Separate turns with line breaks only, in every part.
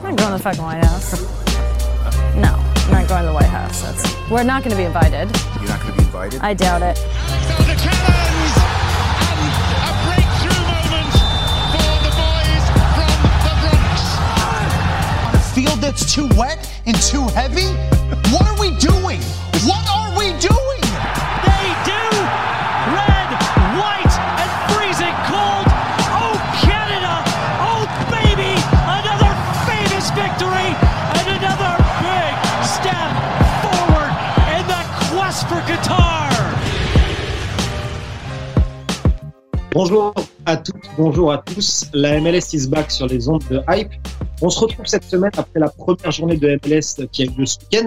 I'm not going to the fucking White House. No, I'm not going to the White House. That's, we're not going to be invited.
You're not going to be invited?
I doubt it.
The Callens and a breakthrough moment for the boys from the Bronx.
A field that's too wet and too heavy? What are we doing?
Bonjour à toutes, bonjour à tous. La MLS is back sur les ondes de Hype. On se retrouve cette semaine après la première journée de MLS qui a eu lieu ce week-end.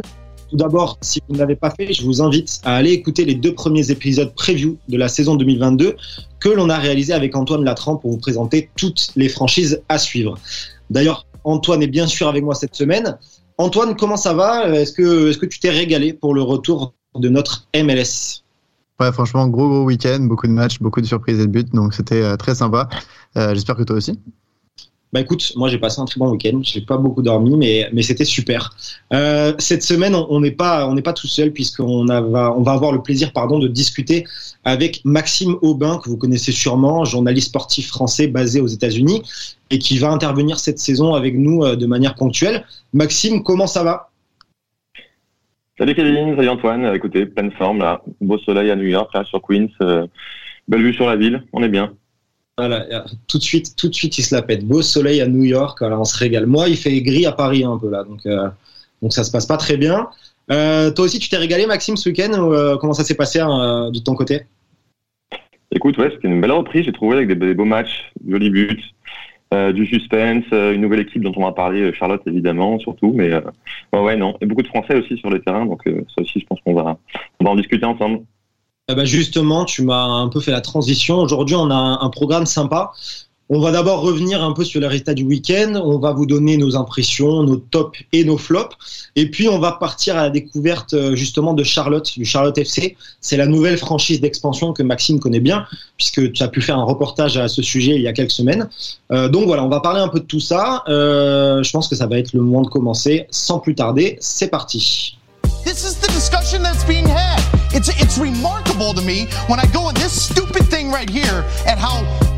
Tout d'abord, si vous ne l'avez pas fait, je vous invite à aller écouter les deux premiers épisodes preview de la saison 2022 que l'on a réalisé avec Antoine Latran pour vous présenter toutes les franchises à suivre. D'ailleurs, Antoine est bien sûr avec moi cette semaine. Antoine, comment ça va? Est-ce que, est-ce que tu t'es régalé pour le retour de notre MLS
Ouais, franchement, gros gros week-end, beaucoup de matchs, beaucoup de surprises et de buts, donc c'était euh, très sympa. Euh, J'espère que toi aussi.
Bah écoute, moi j'ai passé un très bon week-end. J'ai pas beaucoup dormi, mais mais c'était super. Euh, cette semaine, on n'est pas on pas tout seul puisqu'on va on va avoir le plaisir pardon de discuter avec Maxime Aubin que vous connaissez sûrement, journaliste sportif français basé aux États-Unis et qui va intervenir cette saison avec nous de manière ponctuelle. Maxime, comment ça va?
Salut Kevin, salut Antoine. Euh, Écoutez, pleine forme là, beau soleil à New York, là sur Queens, euh, belle vue sur la ville, on est bien.
Voilà, euh, tout de suite, tout de suite, il se la pète. Beau soleil à New York, on se régale. Moi, il fait gris à Paris un peu là, donc euh, donc ça se passe pas très bien. Euh, toi aussi, tu t'es régalé, Maxime, ce week-end Comment ça s'est passé euh, de ton côté?
Écoute, ouais, c'était une belle reprise, j'ai trouvé avec des, des beaux matchs, jolis buts, euh, du suspense, euh, une nouvelle équipe dont on va parler, euh, Charlotte évidemment, surtout, mais euh, ouais, ouais, non, et beaucoup de Français aussi sur le terrain, donc euh, ça aussi, je pense qu'on va, on va en discuter ensemble.
Eh ben justement, tu m'as un peu fait la transition. Aujourd'hui, on a un programme sympa. On va d'abord revenir un peu sur les résultats du week-end. On va vous donner nos impressions, nos tops et nos flops. Et puis, on va partir à la découverte euh, justement de Charlotte, du Charlotte FC. C'est la nouvelle franchise d'expansion que Maxime connaît bien, puisque tu as pu faire un reportage à ce sujet il y a quelques semaines. Euh, donc voilà, on va parler un peu de tout ça. Euh, je pense que ça va être le moment de commencer. Sans plus tarder, c'est parti.
This is the discussion that's being had. It's remarkable to me when I go on this stupid thing right here how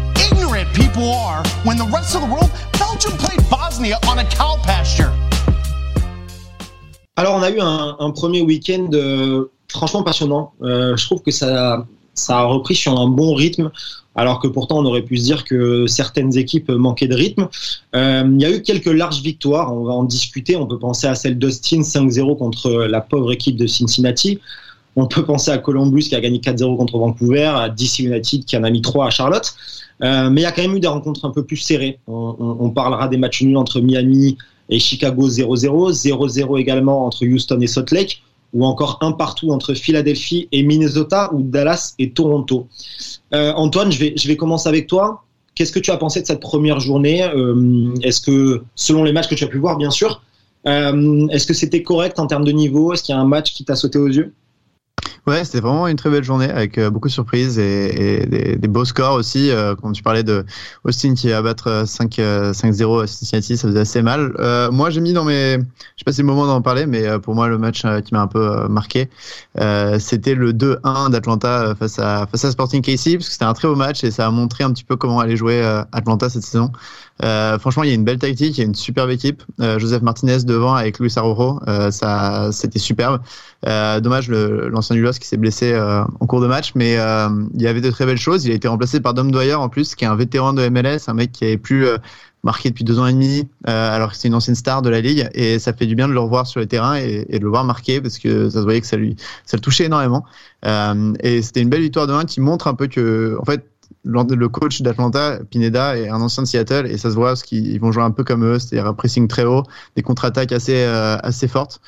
ignorant people are when the rest of the world Belgium played Bosnia on a cow pasture.
Alors, on a eu un, un premier week-end euh, franchement passionnant. Euh, je trouve que ça, ça a repris sur un bon rythme, alors que pourtant on aurait pu se dire que certaines équipes manquaient de rythme. Euh, il y a eu quelques larges victoires, on va en discuter. On peut penser à celle d'Austin 5-0 contre la pauvre équipe de Cincinnati. On peut penser à Columbus qui a gagné 4-0 contre Vancouver, à DC United qui en a mis 3 à Charlotte. Euh, mais il y a quand même eu des rencontres un peu plus serrées. On, parlera des matchs nuls entre Miami et Chicago 0-0, 0-0 également entre Houston et Salt Lake, ou encore un partout entre Philadelphie et Minnesota, ou Dallas et Toronto. Euh, Antoine, je vais, commencer avec toi. Qu'est-ce que tu as pensé de cette première journée? Euh, Est-ce que, selon les matchs que tu as pu voir, bien sûr, est-ce que c'était correct en termes de niveau? Est-ce qu'il y a un match qui t'a sauté aux yeux?
Ouais, c'était vraiment une très belle journée avec euh, beaucoup de surprises et, des, beaux scores aussi. Euh, quand tu parlais de Austin qui va battre euh, 5, euh, 5-0 à Cincinnati, ça faisait assez mal. Moi, j'ai mis dans mes, je sais pas si le moment d'en parler, mais pour moi, le match qui m'a un peu marqué, c'était le 2-1 d'Atlanta face à Sporting KC, parce que c'était un très beau match et ça a montré un petit peu comment allait jouer Atlanta cette saison. Franchement, il y a une belle tactique, il y a une superbe équipe. Joseph Martinez devant avec Luis Arrojo, ça, c'était superbe. Dommage l'ancien Qui s'est blessé euh, en cours de match, mais euh, il y avait de très belles choses. Il a été remplacé par Dom Dwyer en plus, qui est un vétéran de MLS, un mec qui avait plus euh, marqué depuis deux ans et demi, alors que c'est une ancienne star de la ligue, et ça fait du bien de le revoir sur le terrain et, de le voir marquer parce que ça se voyait que ça le touchait énormément. Et c'était une belle victoire de 1 qui montre un peu que, en fait, le coach d'Atlanta, Pineda, est un ancien de Seattle et ça se voit parce qu'ils vont jouer un peu comme eux, c'est-à-dire un pressing très haut, des contre-attaques assez assez fortes.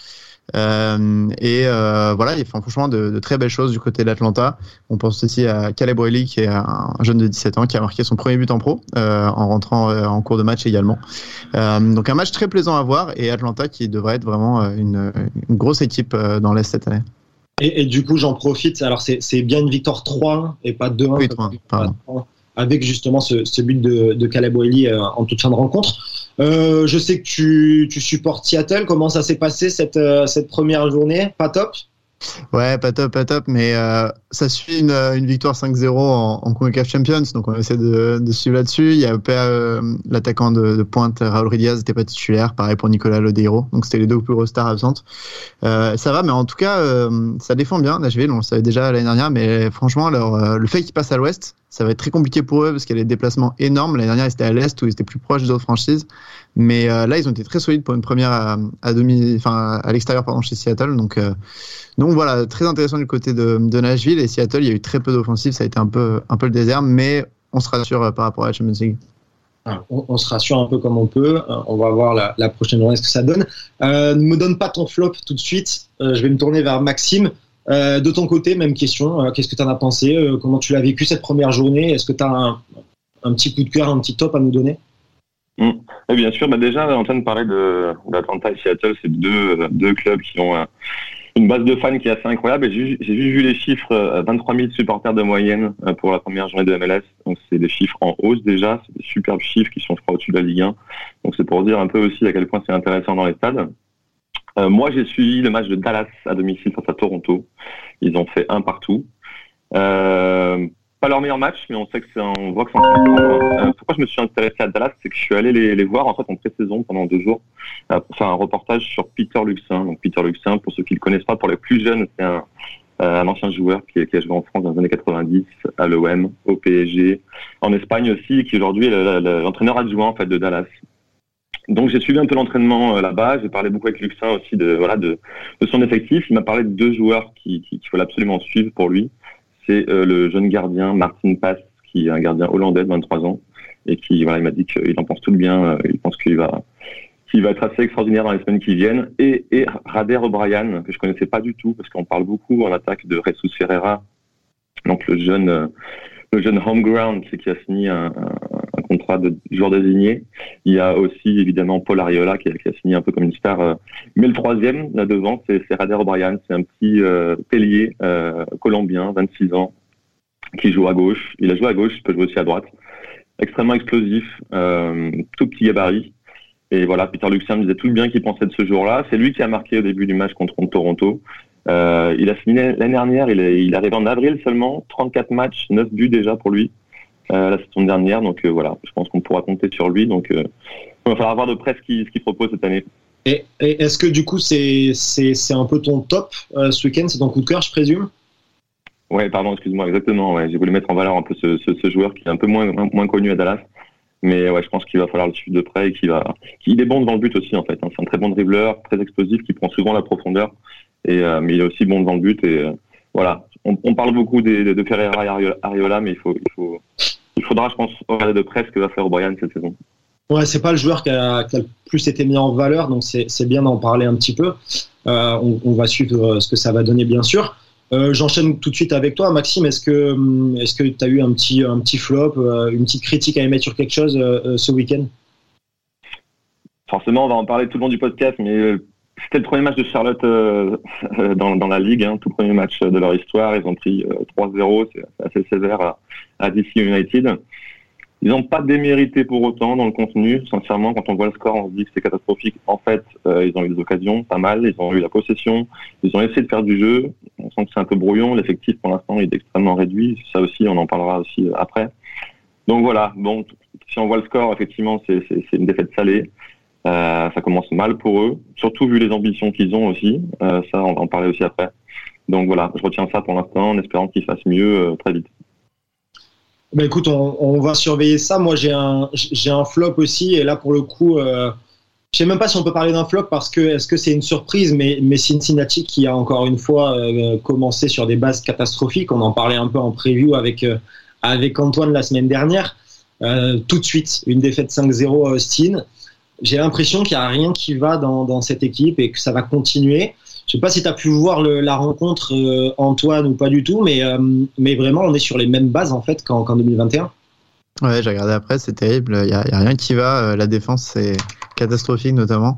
Euh, et euh, voilà, il fait franchement de, de très belles choses du côté d'Atlanta. On pense aussi à Caleb Wiley, qui est un jeune de 17 ans qui a marqué son premier but en pro euh, en rentrant en cours de match également. Donc un match très plaisant à voir et Atlanta qui devrait être vraiment une, une grosse équipe dans l'Est cette année.
Et, et du coup, j'en profite. Alors, c'est bien une victoire 3 et pas 2-1.
Oui, 3-1, pardon.
avec justement ce, ce but de, de Caleb Wiley euh, en toute fin de rencontre. Euh, je sais que tu, tu supportes Seattle. Comment ça s'est passé cette, euh, première journée? Pas top?
Ouais, pas top, pas top, mais euh, ça suit une, victoire 5-0 en, en CONCACAF Champions, donc on essaie de, suivre là-dessus. Il y a euh, l'attaquant de, pointe, Raúl Ridiaz, n'était pas titulaire, pareil pour Nicolas Lodeiro, donc c'était les deux plus grosses stars absentes. Ça va, mais en tout cas, ça défend bien Nashville, on le savait déjà l'année dernière, mais franchement, le fait qu'ils passent à l'ouest, ça va être très compliqué pour eux parce qu'il y a des déplacements énormes. L'année dernière, ils étaient à l'est où ils étaient plus proches des autres franchises. Mais euh, là, ils ont été très solides pour une première à, à demi, enfin l'extérieur chez Seattle. Donc, euh, donc voilà, très intéressant du côté de, Nashville et Seattle. Il y a eu très peu d'offensives, ça a été un peu un peu le désert, mais on se rassure euh, par rapport à la Champions League.
On, on, se rassure un peu comme on peut. On va voir la, prochaine journée ce que ça donne. Ne me donne pas ton flop tout de suite. je vais me tourner vers Maxime. Euh, de ton côté, même question. Euh, Qu'est-ce que tu en as pensé euh, Comment tu l'as vécu cette première journée Est-ce que tu as un, petit coup de cœur, un petit top à nous donner?
Mmh. Et Bien sûr. Bah déjà, Antoine parlait d'Atlanta et Seattle. C'est deux, clubs qui ont une base de fans qui est assez incroyable. J'ai juste vu les chiffres 23 000 supporters de moyenne pour la première journée de MLS. Donc, c'est des chiffres en hausse déjà. C'est des superbes chiffres qui sont, je au-dessus de la Ligue 1. Donc, c'est pour dire un peu aussi à quel point c'est intéressant dans les stades. Euh, moi, j'ai suivi le match de Dallas à domicile face à Toronto. Ils ont fait un partout. Euh, pas leur meilleur match, mais on sait que c'est on voit que c'est euh, Pourquoi je me suis intéressé à Dallas, c'est que je suis allé les, les voir en fait en pré-saison pendant deux jours euh, pour faire un reportage sur Peter Luxin. Donc Peter Luxin, pour ceux qui le connaissent pas, pour les plus jeunes, c'est un, un ancien joueur qui, qui, a joué en France dans les années 90, à l'OM, au PSG, en Espagne aussi, qui aujourd'hui est l'entraîneur adjoint en fait de Dallas. Donc j'ai suivi un peu l'entraînement euh, là-bas. J'ai parlé beaucoup avec Luxin aussi de voilà de, de son effectif. Il m'a parlé de deux joueurs qui qu'il qui faut absolument suivre pour lui. C'est euh, le jeune gardien Martin Pass, qui est un gardien hollandais de 23 ans et qui voilà il m'a dit qu'il en pense tout bien. Euh, il pense qu'il va qu'il va être assez extraordinaire dans les semaines qui viennent. Et, et Rader O'Brien que je connaissais pas du tout parce qu'on parle beaucoup en attaque de Jesus Ferreira, donc le jeune le jeune home ground, c'est qui a signé un, contrat de joueur désigné. Il y a aussi évidemment Paul Ariola qui a, signé un peu comme une star. Euh, mais le troisième, là devant, c'est Rader O'Brien. C'est un petit euh, euh, colombien, 26 ans, qui joue à gauche. Il a joué à gauche, il peut jouer aussi à droite. Extrêmement explosif, euh, tout petit gabarit. Et voilà, Peter Luxem disait tout le bien qu'il pensait de ce jour-là. C'est lui qui a marqué au début du match contre Toronto. Il a signé l'année dernière, il est, il arrive en avril seulement, 34 matchs, 9 buts déjà pour lui la saison dernière. Donc euh, voilà, je pense qu'on pourra compter sur lui. Donc il va falloir voir de près ce qu'il qu propose cette année.
Et, et est-ce que du coup c'est un peu ton top ce week-end? C'est ton coup de cœur, je présume?
Ouais, pardon, excuse-moi, exactement. Ouais. J'ai voulu mettre en valeur un peu ce, ce, ce, joueur qui est un peu moins, moins connu à Dallas. Mais ouais, je pense qu'il va falloir le suivre de près et qu'il va, qu'il est bon devant le but aussi en fait. Hein. C'est un très bon dribbleur, très explosif, qui prend souvent la profondeur. Et, euh, mais il est aussi bon devant le but. Et euh, voilà, on, on, parle beaucoup de, de Ferreira et Ariola, mais il faut, il faut, il faudra, je pense, regarder de près ce que va faire O'Brien cette saison.
Ouais, c'est pas le joueur qui a, qui a, le plus été mis en valeur, donc c'est bien d'en parler un petit peu. Euh, on, on, va suivre ce que ça va donner, bien sûr. Euh, J'enchaîne tout de suite avec toi, Maxime. Est-ce que est-ce que tu as eu un petit un petit flop, euh, une petite critique à émettre sur quelque chose euh, ce week-end?
Forcément, on va en parler tout le long du podcast, mais euh, c'était le premier match de Charlotte dans, dans, la ligue, hein, tout premier match de leur histoire. Ils ont pris 3-0, c'est assez sévère à, à DC United. Ils n'ont pas démérité pour autant dans le contenu. Sincèrement, quand on voit le score, on se dit que c'est catastrophique. En fait, euh, ils ont eu des occasions, pas mal. Ils ont eu la possession. Ils ont essayé de faire du jeu. On sent que c'est un peu brouillon. L'effectif, pour l'instant, est extrêmement réduit. Ça aussi, on en parlera aussi après. Donc voilà. Bon, si on voit le score, effectivement, c'est une défaite salée. Euh, ça commence mal pour eux, surtout vu les ambitions qu'ils ont aussi. Euh, ça, on va en parler aussi après. Donc voilà, je retiens ça pour l'instant en espérant qu'ils fassent mieux euh, très vite.
Ben écoute, on, va surveiller ça. Moi, j'ai un, flop aussi, et là, pour le coup, euh, je sais même pas si on peut parler d'un flop parce que est-ce que c'est une surprise, mais, Cincinnati qui a encore une fois commencé sur des bases catastrophiques. On en parlait un peu en preview avec Antoine la semaine dernière. Tout de suite, une défaite 5-0 à Austin. J'ai l'impression qu'il n'y a rien qui va dans, dans cette équipe et que ça va continuer. Je sais pas si tu as pu voir la rencontre, euh, Antoine, ou pas du tout, mais, euh, mais vraiment, on est sur les mêmes bases en fait qu'en qu 2021.
Ouais, j'ai regardé après, c'est terrible. Il n'y a, rien qui va. La défense, c'est catastrophique notamment.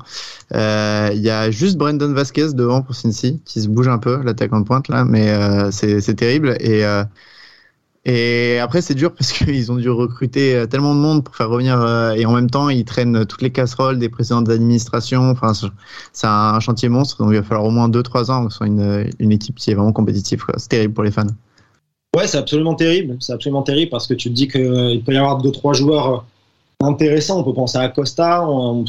Euh, il y a juste Brandon Vasquez devant pour Cincy qui se bouge un peu, l'attaquant de pointe là, mais euh, c'est terrible. Et, Et après, c'est dur parce qu'ils ont dû recruter euh, tellement de monde pour faire revenir. euh, et en même temps, ils traînent toutes les casseroles des précédentes administrations. Enfin, c'est- un chantier monstre. Donc, il va falloir au moins 2-3 ans soit une, une équipe qui est vraiment compétitive. C'est terrible pour les fans.
Ouais, c'est absolument terrible. C'est absolument terrible parce que tu te dis qu'il peut y avoir deux, trois joueurs euh, intéressants. On peut penser à Costa, on,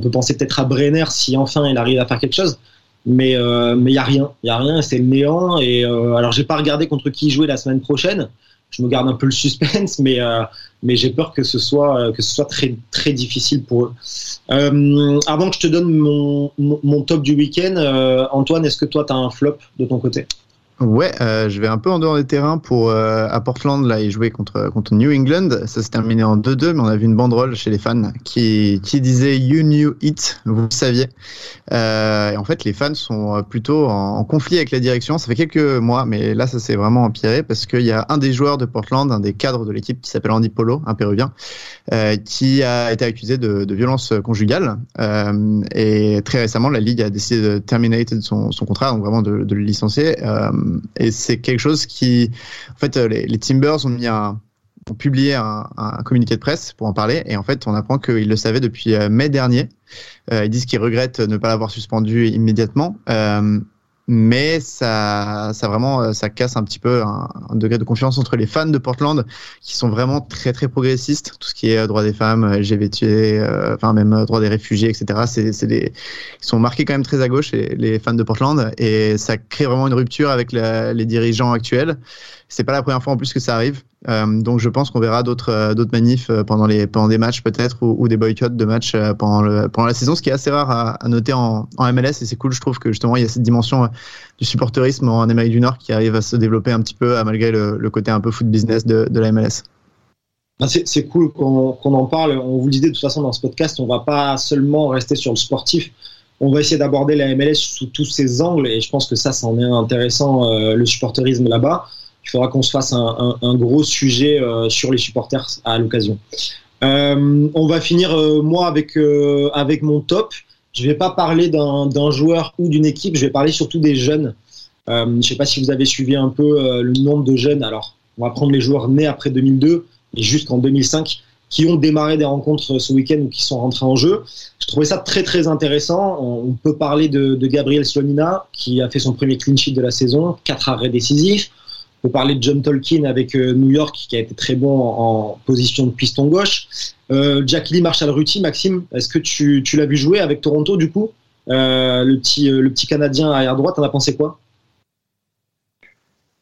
peut penser peut-être à Brenner si enfin il arrive à faire quelque chose. Mais euh, mais il y a rien, il y a rien, c'est le néant. Et euh, alors j'ai pas regardé contre qui jouer la semaine prochaine. Je me garde un peu le suspense, mais euh, mais j'ai peur que ce soit euh, que ce soit très très difficile pour eux. Euh, avant que je te donne mon mon, top du week-end, Antoine, est-ce que toi tu as un flop de ton côté?
Ouais, euh, je vais un peu en dehors des terrains pour euh, à Portland là, ils jouaient contre contre New England. Ça s'est terminé en 2-2, mais on a vu une banderole chez les fans qui qui disait You knew it, vous le saviez. Euh, et en fait, les fans sont euh, plutôt en, conflit avec la direction. Ça fait quelques mois, mais là, ça s'est vraiment empiré parce qu'il y a un des joueurs de Portland, un des cadres de l'équipe qui s'appelle Andy Polo, un Péruvien, euh, qui a été accusé de, de violence conjugale. Euh, et très récemment, la ligue a décidé de terminer son, son contrat, donc vraiment de, de le licencier. Et c'est quelque chose qui, en fait, les, les Timbers ont publié un, un, communiqué de presse pour en parler. Et en fait, on apprend qu'ils le savaient depuis euh, mai dernier. Euh, ils disent qu'ils regrettent ne pas l'avoir suspendu immédiatement. Euh, mais ça, ça vraiment, ça casse un petit peu un, un, degré de confiance entre les fans de Portland qui sont vraiment très très progressistes, tout ce qui est droit des femmes, LGBT, euh, enfin même droit des réfugiés, etc. C'est, c'est des, ils sont marqués quand même très à gauche les, fans de Portland et ça crée vraiment une rupture avec les dirigeants actuels. C'est pas la première fois en plus que ça arrive, euh, donc je pense qu'on verra d'autres euh, d'autres manifs pendant les pendant des matchs peut-être ou, des boycotts de matchs euh, pendant pendant la saison, ce qui est assez rare à, noter en, MLS et c'est cool. Je trouve que justement il y a cette dimension du supporterisme en Amérique du Nord qui arrive à se développer un petit peu malgré le, côté un peu foot business de, de la MLS.
C'est cool qu'on qu en parle. On vous le disait de toute façon dans ce podcast, on va pas seulement rester sur le sportif. On va essayer d'aborder la MLS sous tous ses angles et je pense que ça, ça en est intéressant euh, le supporterisme là-bas. Il faudra qu'on se fasse un, gros sujet euh, sur les supporters à l'occasion. Euh, on va finir moi avec avec mon top. Je vais pas parler d'un joueur ou d'une équipe. Je vais parler surtout des jeunes. je ne sais pas si vous avez suivi un peu le nombre de jeunes. Alors, on va prendre les joueurs nés après 2002 et jusqu'en 2005 qui ont démarré des rencontres ce week-end ou qui sont rentrés en jeu. Je trouvais ça très très intéressant. On peut parler de, de Gabriel Slonina qui a fait son premier clean sheet de la saison, quatre arrêts décisifs. On peut parler de John Tolkien avec euh, New York qui a été très bon en, en position de piston gauche. Euh, Jack Lee Marshall Ruti, Maxime, est-ce que tu, tu l'as vu jouer avec Toronto du coup? Euh, le, petit, le petit Canadien arrière droite, t'en as pensé quoi?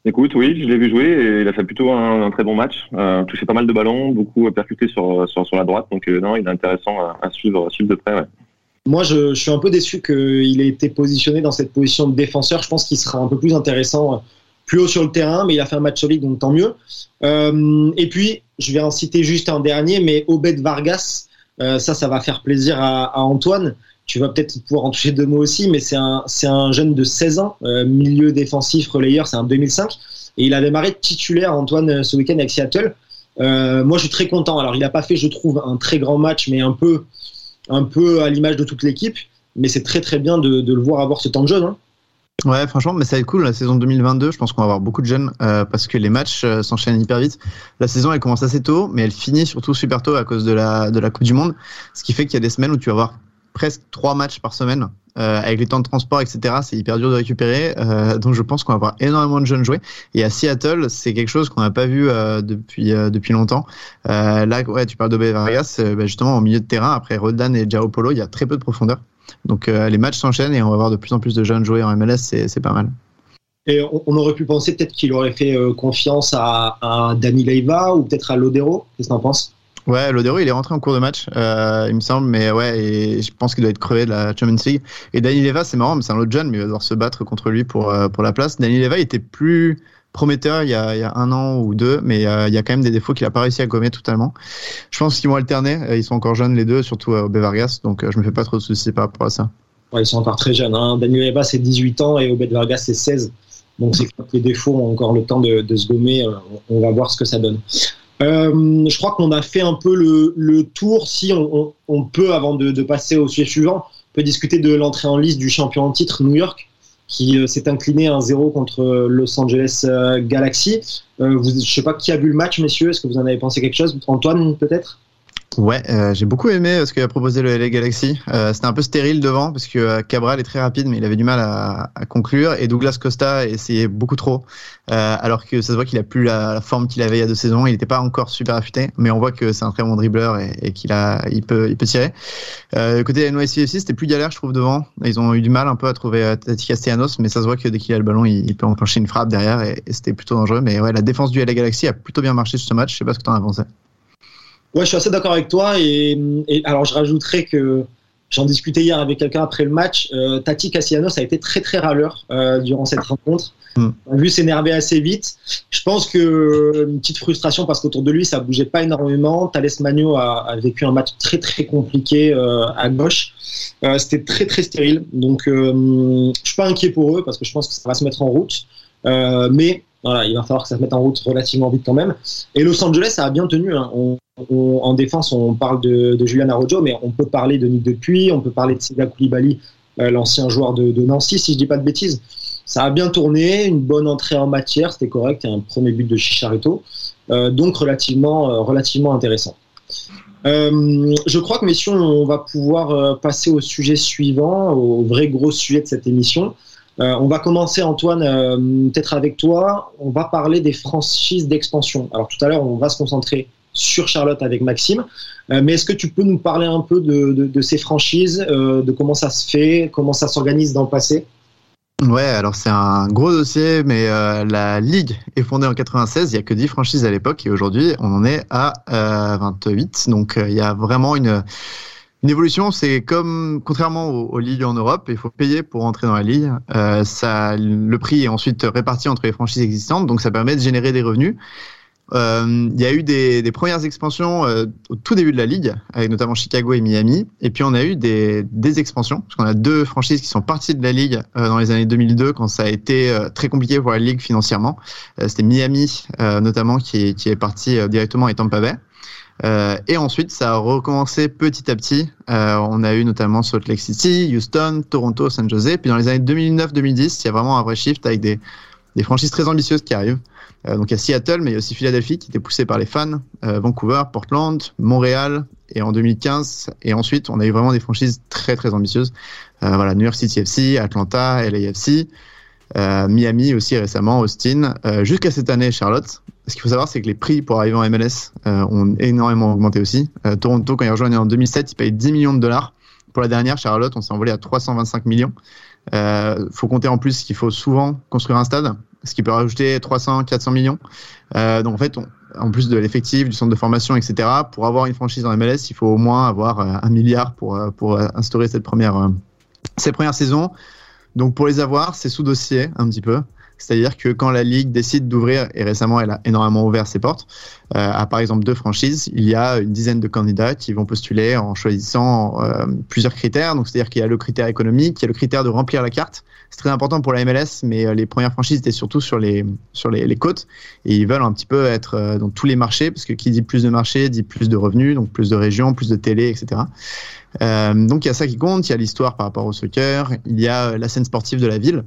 Écoute, oui, je l'ai vu jouer et il a fait plutôt un, un très bon match. Euh, touché pas mal de ballons, beaucoup percuté sur, sur, sur la droite. Donc, euh, non, il est intéressant à, à, suivre, à suivre de près. Ouais.
Moi, je, je, suis un peu déçu qu'il ait été positionné dans cette position de défenseur. Je pense qu'il sera un peu plus intéressant plus haut sur le terrain, mais il a fait un match solide, donc tant mieux. Euh, et puis, je vais en citer juste un dernier, mais Obed Vargas, euh, ça, ça va faire plaisir à, Antoine tu vas peut-être pouvoir en toucher deux mots aussi, mais c'est un, un jeune de 16 ans, euh, milieu défensif, relayeur, c'est un 2005, et il a démarré titulaire, Antoine, ce week-end avec Seattle. Moi, je suis très content. Alors, il n'a pas fait, je trouve, un très grand match, mais un peu, un peu à l'image de toute l'équipe. Mais c'est très, très bien de, de, le voir avoir ce temps de jeu. Hein.
Ouais, franchement, mais ça va être cool la saison 2022. Je pense qu'on va avoir beaucoup de jeunes euh, parce que les matchs euh, s'enchaînent hyper vite. La saison, elle commence assez tôt, mais elle finit surtout super tôt à cause de la, de la Coupe du Monde. Ce qui fait qu'il y a des semaines où tu vas avoir presque trois matchs par semaine euh, avec les temps de transport etc c'est hyper dur de récupérer euh, donc je pense qu'on va avoir énormément de jeunes jouer et à Seattle c'est quelque chose qu'on n'a pas vu euh, depuis depuis longtemps là ouais tu parles de Vargas bah, justement au milieu de terrain après Rodan et Jao Polo il y a très peu de profondeur donc les matchs s'enchaînent et on va avoir de plus en plus de jeunes jouer en MLS c'est pas mal
et on, aurait pu penser peut-être qu'il aurait fait confiance à, à Dani Leiva ou peut-être à Lodero qu'est-ce que t'en penses?
Ouais, Lodero, il est rentré en cours de match, euh, il me semble, mais ouais, et je pense qu'il doit être crevé de la Champions League. Et Dani Leva, c'est marrant, mais c'est un autre jeune, mais il va devoir se battre contre lui pour, euh, pour la place. Dani Leva il était plus prometteur il y, a, un an ou deux, mais euh, il y a quand même des défauts qu'il n'a pas réussi à gommer totalement. Je pense qu'ils vont alterner, ils sont encore jeunes les deux, surtout euh, Obed Vargas, donc je me fais pas trop de soucis par rapport à ça.
Ils sont encore très jeunes. Hein. Dani Leva, c'est 18 ans et Obed Vargas, c'est 16. Donc c'est que les défauts ont encore le temps de, se gommer. On va voir ce que ça donne. Euh, je crois qu'on a fait un peu le, tour. Si on, peut, avant de, de, passer au sujet suivant, on peut discuter de l'entrée en liste du champion en titre New York, qui s'est incliné 1-0 contre Los Angeles Galaxy. je ne sais pas qui a vu le match, messieurs. Est-ce que vous en avez pensé quelque chose? Antoine, peut-être?
Ouais, euh, j'ai beaucoup aimé ce qu'a proposé le LA Galaxy. Euh, c'était un peu stérile devant parce que euh, Cabral est très rapide, mais il avait du mal à, à conclure. Et Douglas Costa essayait beaucoup trop, euh, alors que ça se voit qu'il a plus la, la forme qu'il avait il y a deux saisons. Il n'était pas encore super affûté, mais on voit que c'est un très bon dribbleur et, et qu'il a, il peut, il peut tirer. Euh, côté NYCFC, c'était plus galère, je trouve, devant. Ils ont eu du mal un peu à trouver Tati Castellanos, mais ça se voit que dès qu'il a le ballon, il, peut enclencher une frappe derrière et, et c'était plutôt dangereux. Mais ouais, la défense du LA Galaxy a plutôt bien marché sur ce match. Je sais pas ce que tu en as pensé.
Ouais, je suis assez d'accord avec toi. Et, et, alors, je rajouterais que j'en discutais hier avec quelqu'un après le match. Euh, Tati Cassianos a été très très râleur euh, durant cette rencontre. Mm. On a vu s'énerver assez vite. Je pense que une petite frustration parce qu'autour de lui ça bougeait pas énormément. Thales Magno a, a vécu un match très très compliqué euh, à gauche. Euh, C'était très très stérile. Donc euh, je suis pas inquiet pour eux parce que je pense que ça va se mettre en route. Euh, mais voilà, il va falloir que ça se mette en route relativement vite quand même. Et Los Angeles, ça a bien tenu. Hein. On, on, en défense, on parle de, de Julian Arrojo, mais on peut parler de Nick Depuis, on peut parler de Sega Koulibaly, euh, l'ancien joueur de, de, Nancy, si je dis pas de bêtises. Ça a bien tourné, une bonne entrée en matière, c'était correct, un premier but de Chicharito. Euh, donc relativement, euh, relativement intéressant. Euh, je crois que, messieurs, on va pouvoir passer au sujet suivant, au vrai gros sujet de cette émission. Euh, on va commencer, Antoine, euh, peut-être avec toi. On va parler des franchises d'expansion. Alors tout à l'heure, on va se concentrer sur Charlotte avec Maxime. Euh, mais est-ce que tu peux nous parler un peu de, ces franchises, de comment ça se fait, comment ça s'organise dans le passé?
Ouais, alors c'est un gros dossier, mais la ligue est fondée en 96. Il y a que 10 franchises à l'époque et aujourd'hui on en est à euh, 28. Donc il y a vraiment une une évolution, c'est comme, contrairement aux, aux, ligues en Europe, il faut payer pour entrer dans la ligue. Euh, ça, le prix est ensuite réparti entre les franchises existantes, donc ça permet de générer des revenus. Euh, il y a eu des, des premières expansions euh, au tout début de la ligue, avec notamment Chicago et Miami. Et puis on a eu des, des expansions, parce qu'on a deux franchises qui sont parties de la ligue euh, dans les années 2002, quand ça a été euh, très compliqué pour la ligue financièrement. Euh, c'était Miami notamment qui, qui est parti directement et Tampa Bay. Euh, et ensuite, ça a recommencé petit à petit. Euh, on a eu notamment Salt Lake City, Houston, Toronto, San Jose. Puis dans les années 2009-2010, il y a vraiment un vrai shift avec des, franchises très ambitieuses qui arrivent. Euh, donc il y a Seattle, mais il y a aussi Philadelphie qui était poussé par les fans, Vancouver, Portland, Montréal, et en 2015. Et ensuite, on a eu vraiment des franchises très très ambitieuses. Voilà, New York City FC, Atlanta, LAFC. Euh, Miami aussi récemment, Austin, jusqu'à cette année Charlotte. Ce qu'il faut savoir, c'est que les prix pour arriver en MLS euh, ont énormément augmenté aussi. Euh, Toronto, quand il rejoint en 2007, il paye 10 millions de dollars. Pour la dernière, Charlotte, on s'est envolé à 325 millions. Euh, faut compter en plus qu'il faut souvent construire un stade, ce qui peut rajouter 300, 400 millions. Euh, donc en fait, en plus de l'effectif, du centre de formation, etc., pour avoir une franchise en MLS, il faut au moins avoir un milliard pour, pour instaurer cette première, cette première saison. Donc pour les avoir, c'est sous dossier un petit peu. C'est-à-dire que quand la Ligue décide d'ouvrir, et récemment elle a énormément ouvert ses portes, euh, à par exemple deux franchises, il y a une dizaine de candidats qui vont postuler en choisissant euh, plusieurs critères. Donc c'est-à-dire qu'il y a le critère économique, il y a le critère de remplir la carte. C'est très important pour la MLS, mais euh, les premières franchises étaient surtout sur les, sur les, côtes. Et ils veulent un petit peu être dans tous les marchés, parce que qui dit plus de marchés dit plus de revenus, donc plus de régions, plus de télé, etc. Donc il y a ça qui compte, il y a l'histoire par rapport au soccer, il y a la scène sportive de la ville.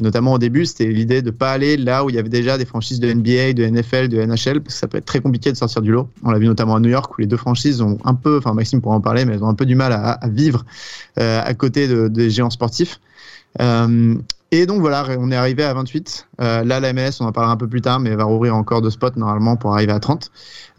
Notamment au début, c'était l'idée de ne pas aller là où il y avait déjà des franchises de NBA, de NFL, de NHL, parce que ça peut être très compliqué de sortir du lot. On l'a vu notamment à New York, où les deux franchises ont un peu, enfin Maxime pourra en parler, mais elles ont un peu du mal à, vivre euh, à côté de, des géants sportifs. Euh, et donc voilà, on est arrivé à 28. Euh, là, la MLS, on en parlera un peu plus tard, mais elle va rouvrir encore deux spots normalement pour arriver à 30.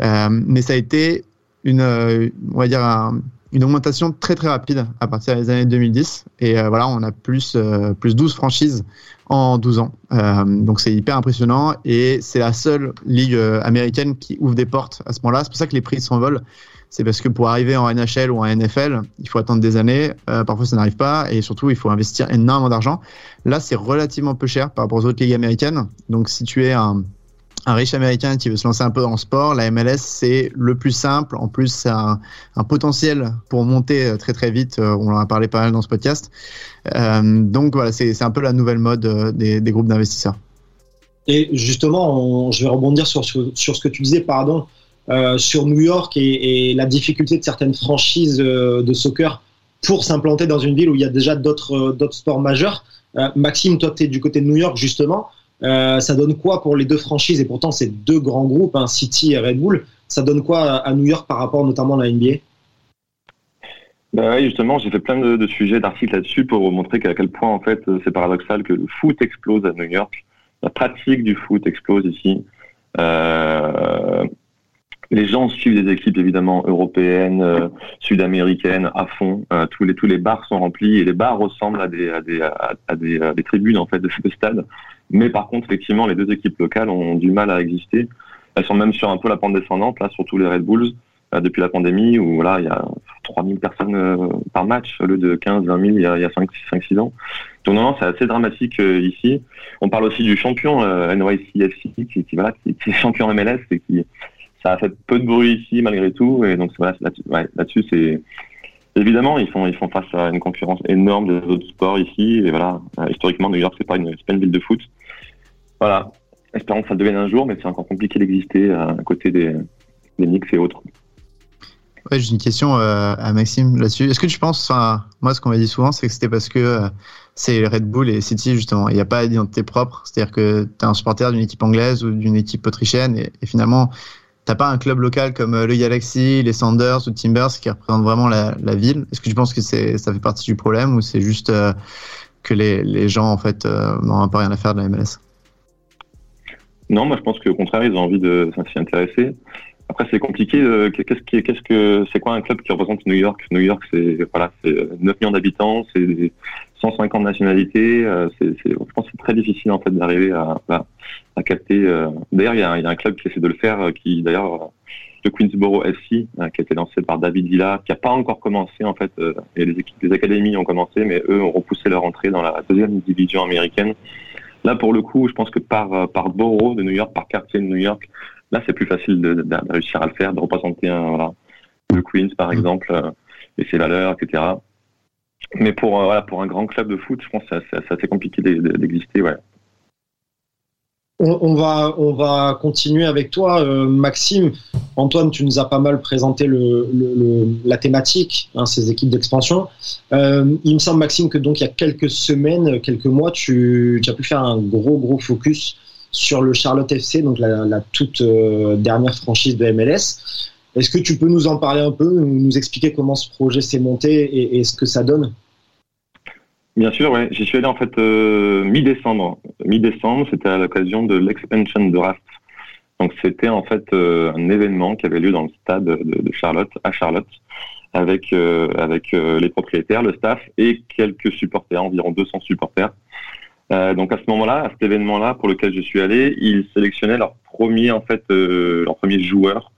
Euh, mais ça a été une, on va dire, un, une augmentation très très rapide à partir des années 2010 et euh, voilà on a plus euh, plus 12 franchises en 12 ans. Euh, donc c'est hyper impressionnant. Et c'est la seule ligue américaine qui ouvre des portes à ce moment-là. C'est pour ça que les prix s'envolent. C'est parce que pour arriver en NHL ou en NFL il faut attendre des années. Parfois ça n'arrive pas. Et surtout il faut investir énormément d'argent. Là c'est relativement peu cher par rapport aux autres ligues américaines. Donc si tu es un un riche américain qui veut se lancer un peu le sport, la MLS c'est le plus simple. En plus, c'est un, un, potentiel pour monter très très vite. On en a parlé pas mal dans ce podcast. Euh, donc voilà, c'est un peu la nouvelle mode des, des groupes d'investisseurs.
Et justement, je vais rebondir sur, sur, ce que tu disais, pardon, euh, sur New York et, la difficulté de certaines franchises euh, de soccer pour s'implanter dans une ville où il y a déjà d'autres d'autres sports majeurs. Maxime, toi, tu es du côté de New York, justement. Ça donne quoi pour les deux franchises? Et pourtant, c'est deux grands groupes, hein, City et Red Bull. Ça donne quoi à New York par rapport notamment à la NBA
oui, justement, j'ai fait plein de, sujets, d'articles là-dessus pour montrer à quel point, en fait, c'est paradoxal que le foot explose à New York. La pratique du foot explose ici. Euh, les gens suivent des équipes évidemment européennes, euh, sud-américaines à fond. Euh, tous les tous les bars sont remplis et les bars ressemblent à des tribunes en fait de ce stade. Mais par contre, effectivement, les deux équipes locales ont du mal à exister. Elles sont même sur un peu la pente descendante là, surtout les Red Bulls. Euh, depuis la pandémie où voilà, il y a 3000 personnes euh, par match au lieu de 15, 20 000 il y a, a 5, 5, 6 ans. Donc non, c'est assez dramatique euh, ici. On parle aussi du champion NYCFC qui, voilà, qui, est champion MLS et qui ça a fait peu de bruit ici malgré tout. Et donc là-dessus, c'est évidemment ils font ils font face à une concurrence énorme des autres sports ici. Et voilà, historiquement New York c'est pas une, pas ville de foot. Voilà, espérons que ça devienne un jour, mais c'est encore compliqué d'exister à côté des, des Knicks et autres.
Ouais, j'ai une question euh, à Maxime là-dessus. Est-ce que tu penses, moi, ce qu'on m'a dit souvent, c'est que c'était parce que euh, c'est Red Bull et City, justement. Il n'y a pas d'identité propre. C'est-à-dire que tu es un supporter d'une équipe anglaise ou d'une équipe autrichienne et, et finalement, t'as pas un club local comme euh, le Galaxy, les Sanders ou Timbers qui représentent vraiment la, la ville. Est-ce que tu penses que ça fait partie du problème ou c'est juste euh, que les, les, gens, en fait, n'ont pas rien à faire de la MLS
Non, moi, je pense qu'au contraire, ils ont envie de s'y intéresser. Après, c'est compliqué. Euh, qu'est-ce qui, qu'est-ce que, c'est quoi un club qui représente New York? New York, c'est voilà, c'est 9 millions d'habitants, c'est 150 nationalités. Euh, c'est, je pense que c'est très difficile en fait d'arriver à, à, capter. Euh. D'ailleurs, il y, a, il y, a un club qui essaie de le faire, qui d'ailleurs le Queensboro FC, qui a été lancé par David Villa, qui n'a pas encore commencé en fait. et les équipes, les académies ont commencé, mais eux ont repoussé leur entrée dans la deuxième division américaine. Là, pour le coup, je pense que par par borough de New York, par quartier de New York, Là, c'est plus facile de, de, réussir à le faire, de représenter un, voilà, le Queens, par mm. exemple, euh, et ses valeurs, etc. Mais pour, euh, voilà, pour un grand club de foot, je pense que c'est assez compliqué d'exister. Ouais.
On, va, on va continuer avec toi, euh, Maxime. Antoine, tu nous as pas mal présenté la thématique, hein, ces équipes d'expansion. Euh, il me semble, Maxime, que donc il y a quelques semaines, quelques mois, tu, tu as pu faire un gros, gros focus sur le Charlotte FC, donc la, toute euh, dernière franchise de MLS. Est-ce que tu peux nous en parler un peu, nous expliquer comment ce projet s'est monté et, ce que ça donne?
Bien sûr, oui. J'y suis allé en fait euh, mi-décembre. Mi-décembre, c'était à l'occasion de l'expansion draft. Donc c'était en fait euh, un événement qui avait lieu dans le stade de, Charlotte, à Charlotte, avec avec les propriétaires, le staff et quelques supporters, environ 200 supporters. Euh, donc à ce moment-là, à cet événement-là pour lequel je suis allé, ils sélectionnaient leur premier en fait euh, leur premier joueur,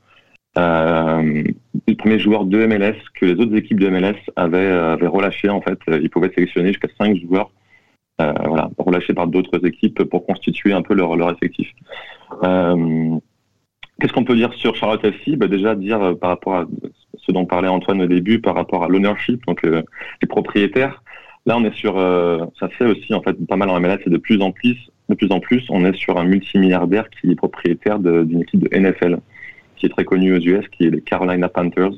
euh, le premier joueur de MLS que les autres équipes de MLS avaient, avaient relâché en fait. Ils pouvaient sélectionner jusqu'à cinq joueurs, euh, voilà, relâchés par d'autres équipes pour constituer un peu leur leur effectif. Euh, Qu'est-ce qu'on peut dire sur Charlotte FC bah Déjà dire par rapport à ce dont parlait Antoine au début, par rapport à l'ownership, donc les propriétaires. Là, on est sur, euh, ça fait aussi en fait pas mal en MLS, et de plus en plus, de plus en plus, on est sur un multimilliardaire qui est propriétaire d'une équipe de NFL, qui est très connue aux US, qui est les Carolina Panthers.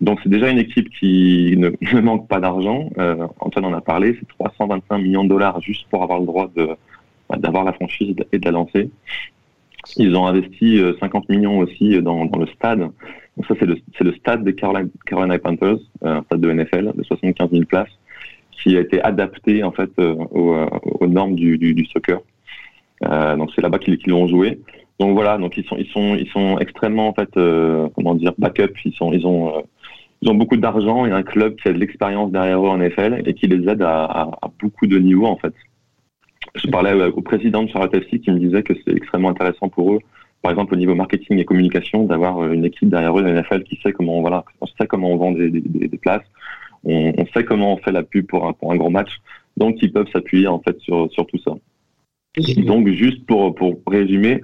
Donc c'est déjà une équipe qui ne, manque pas d'argent. Euh, Antoine en a parlé, c'est 325 millions de dollars juste pour avoir le droit bah, d'avoir la franchise et de la lancer. Ils ont investi 50 euh, millions aussi dans, dans le stade. Donc ça c'est le, stade des Carolina, Panthers, euh, un stade de NFL de 75 000 places qui a été adapté en fait euh, euh, aux, normes du, soccer. Euh, donc c'est là-bas qu'ils l'ont joué. Donc voilà, donc ils sont ils sont ils sont extrêmement en fait comment dire backup. Ils sont ils ont ils ont beaucoup d'argent et un club qui a de l'expérience derrière eux en NFL et qui les aide à, à, à beaucoup de niveaux en fait. Je parlais au président de Charlotte FC qui me disait que c'est extrêmement intéressant pour eux, par exemple au niveau marketing et communication, d'avoir une équipe derrière eux de NFL qui sait comment voilà, on sait comment on vend des, des, des places, on, on, sait comment on fait la pub pour un, pour un gros match, donc ils peuvent s'appuyer en fait sur, sur tout ça. donc juste pour, pour résumer,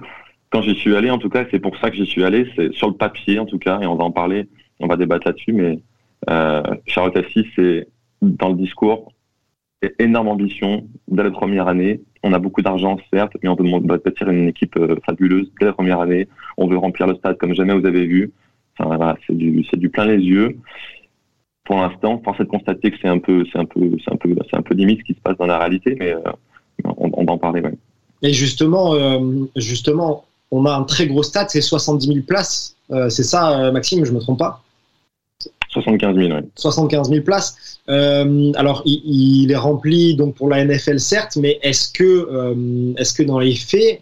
quand j'y suis allé, en tout cas, c'est pour ça que j'y suis allé, c'est sur le papier en tout cas, et on va en parler, on va débattre là-dessus, mais euh, Charlotte Assis, c'est dans le discours, énorme ambition dès la première année. On a beaucoup d'argent, certes, mais on veut bâtir une équipe euh, fabuleuse dès la première année. On veut remplir le stade comme jamais vous avez vu. Enfin, voilà, c'est du, plein les yeux pour l'instant, force est de constater que c'est un peu, c'est un un c'est un peu limite ce qui se passe dans la réalité, mais on, on, va en parler. Ouais.
Et justement, justement, on a un très gros stade, c'est 70 000 places. c'est ça, Maxime, je me trompe pas?
75 000, oui.
75 000 places. Euh, alors, il, il, est rempli donc pour la NFL, certes, mais est-ce que, euh, est-ce que dans les faits,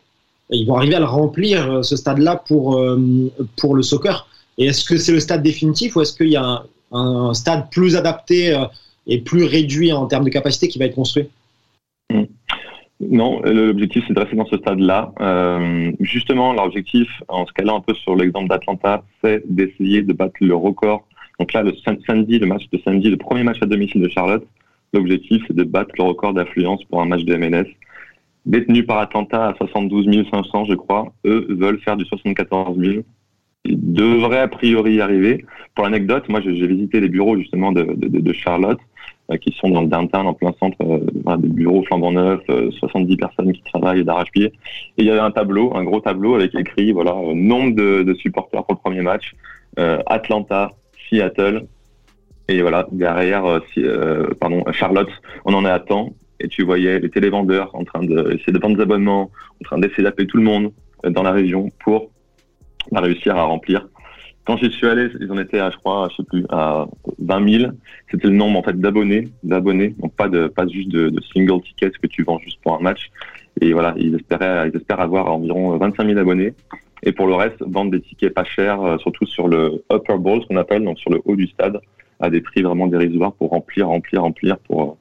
ils vont arriver à le remplir, euh, ce stade-là, pour, euh, pour le soccer? Et est-ce que c'est le stade définitif ou est-ce qu'il y a un, un, stade plus adapté euh, et plus réduit en termes de capacité qui va être construit?
Non, l'objectif c'est de rester dans ce stade-là. Euh, justement, l'objectif, en se calant un peu sur l'exemple d'Atlanta, c'est d'essayer de battre le record donc là, le samedi, le match de samedi, le premier match à domicile de Charlotte, l'objectif c'est de battre le record d'affluence pour un match de MLS. Détenu par Atlanta à 72 500, je crois, eux veulent faire du 74 000. Ils devraient a priori y arriver. Pour l'anecdote, moi j'ai visité les bureaux justement de, Charlotte, qui sont dans le downtown, en plein centre, euh, des bureaux flambant neufs, euh, 70 personnes qui travaillent d'arrache-pied. Et il y avait un tableau, un gros tableau avec écrit voilà euh, nombre de, de supporters pour le premier match. Atlanta, Seattle. Et voilà, derrière, euh, euh, pardon, Charlotte, on en est à temps. Et tu voyais les télévendeurs en train d'essayer de vendre des abonnements, en train d'essayer d'appeler tout le monde euh, dans la région pour réussir à remplir. Quand j'y suis allé, ils en étaient à, je crois, je sais plus, à 20 000. C'était le nombre en fait d'abonnés, d'abonnés, donc pas de, pas juste de, single tickets que tu vends juste pour un match. Et voilà, ils espéraient, ils espèrent avoir environ 25 000 abonnés. Et pour le reste, vendre des tickets pas chers, euh, surtout sur le upper bowl, ce qu'on appelle, donc sur le haut du stade, à des prix vraiment dérisoires pour remplir, remplir, remplir, pour, euh,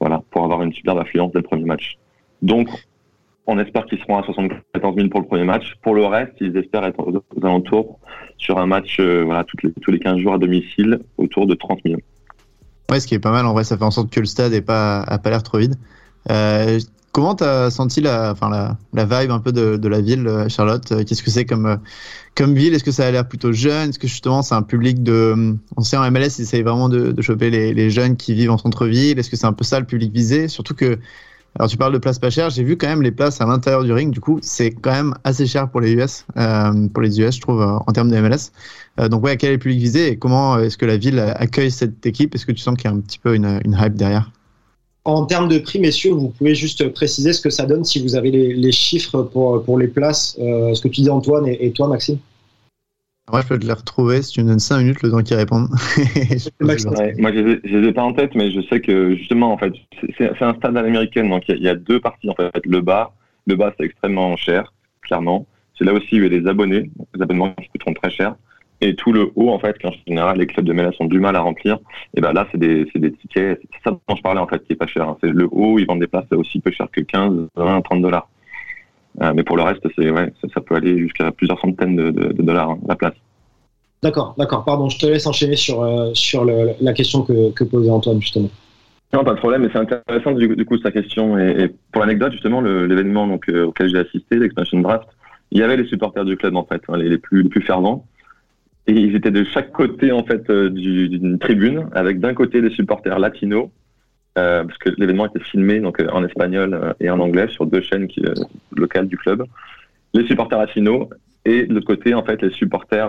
voilà, pour avoir une superbe affluence dès le premier match. Donc, on espère qu'ils seront à 74 000 pour le premier match. Pour le reste, ils espèrent être aux, alentours sur un match euh, tous les 15 jours à domicile, autour de 30 000.
Ouais, ce qui est pas mal. En vrai, ça fait en sorte que le stade n'a pas, l'air trop vide. Euh, Comment tu as senti la, vibe un peu de, la ville, euh, Charlotte? Qu'est-ce que c'est comme, ville? Est-ce que ça a l'air plutôt jeune? Est-ce que justement c'est un public de. On sait en MLS, ils essayent vraiment de, choper les, jeunes qui vivent en centre-ville. Est-ce que c'est un peu ça le public visé? Surtout que. Alors tu parles de places pas chères, j'ai vu quand même les places à l'intérieur du ring, du coup c'est quand même assez cher pour les US, euh, pour les US je trouve en termes de MLS. Euh, donc ouais, quel est le public visé et comment est-ce que la ville accueille cette équipe? Est-ce que tu sens qu'il y a un petit peu une, hype derrière?
En termes de prix, messieurs, vous pouvez juste préciser ce que ça donne si vous avez les, chiffres pour, pour les places, euh, ce que tu dis Antoine et toi Maxime
Moi je peux te les retrouver si tu me donnes 5 minutes le temps qu'ils répondent.
ouais, moi je les ai pas en tête, mais je sais que justement en fait c'est un stade à l'américaine, donc il y, y, a deux parties en fait. Le bas, le bas c'est extrêmement cher, clairement. C'est là aussi où il y a les abonnés, les abonnements qui coûteront très cher. Et tout le haut, en fait, qu'en général, les clubs de MLS ont du mal à remplir, et ben là, c'est des, des tickets, c'est ça dont je parlais, en fait, qui est pas cher. Hein. C'est le haut, ils vendent des places aussi peu cher que 15, 20, 30 dollars. Euh, mais pour le reste, c'est, ouais, ça, ça, peut aller jusqu'à plusieurs centaines de, de, de dollars, hein, la place.
D'accord, d'accord. Pardon, je te laisse enchaîner sur, euh, sur le, la question que, que posait Antoine, justement.
Non, pas de problème, mais c'est intéressant du, du, coup sa question. Et, et pour l'anecdote, justement, l'événement donc euh, auquel j'ai assisté, l'expansion draft, il y avait les supporters du club en fait, hein, les, les, plus les plus fervents. Et ils étaient de chaque côté en fait euh, d'une tribune, avec d'un côté des supporters latinos, euh, parce que l'événement était filmé donc euh, en espagnol euh, et en anglais sur deux chaînes locales du club. Les supporters latinos et de l'autre côté en fait les supporters,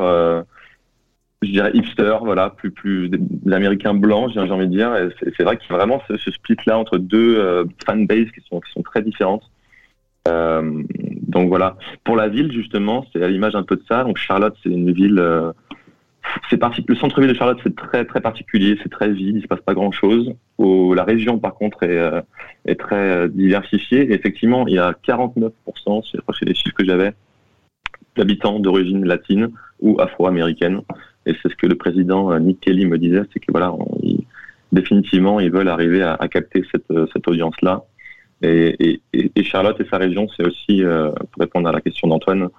je dirais hipster, voilà, plus plus l'américain blanc, j'ai envie de dire. C'est vrai qu'il y a vraiment ce, ce split là entre deux fanbases qui sont qui sont très différentes. donc voilà. Pour la ville justement, c'est à l'image un peu de ça. Donc Charlotte, c'est une ville c'est parti... Le centre-ville de Charlotte, c'est très très particulier, c'est très vide, il se passe pas grand-chose. La région, par contre, est, euh, est très euh, diversifiée. Effectivement, il y a 49%, c'est les chiffres que j'avais, d'habitants d'origine latine ou afro-américaine. Et c'est ce que le président euh, Nick Kelly me disait, c'est que voilà, définitivement, ils veulent arriver à, à capter cette, cette audience-là. Et, et, et, Charlotte et sa région, c'est aussi, euh, pour répondre à la question d'Antoine,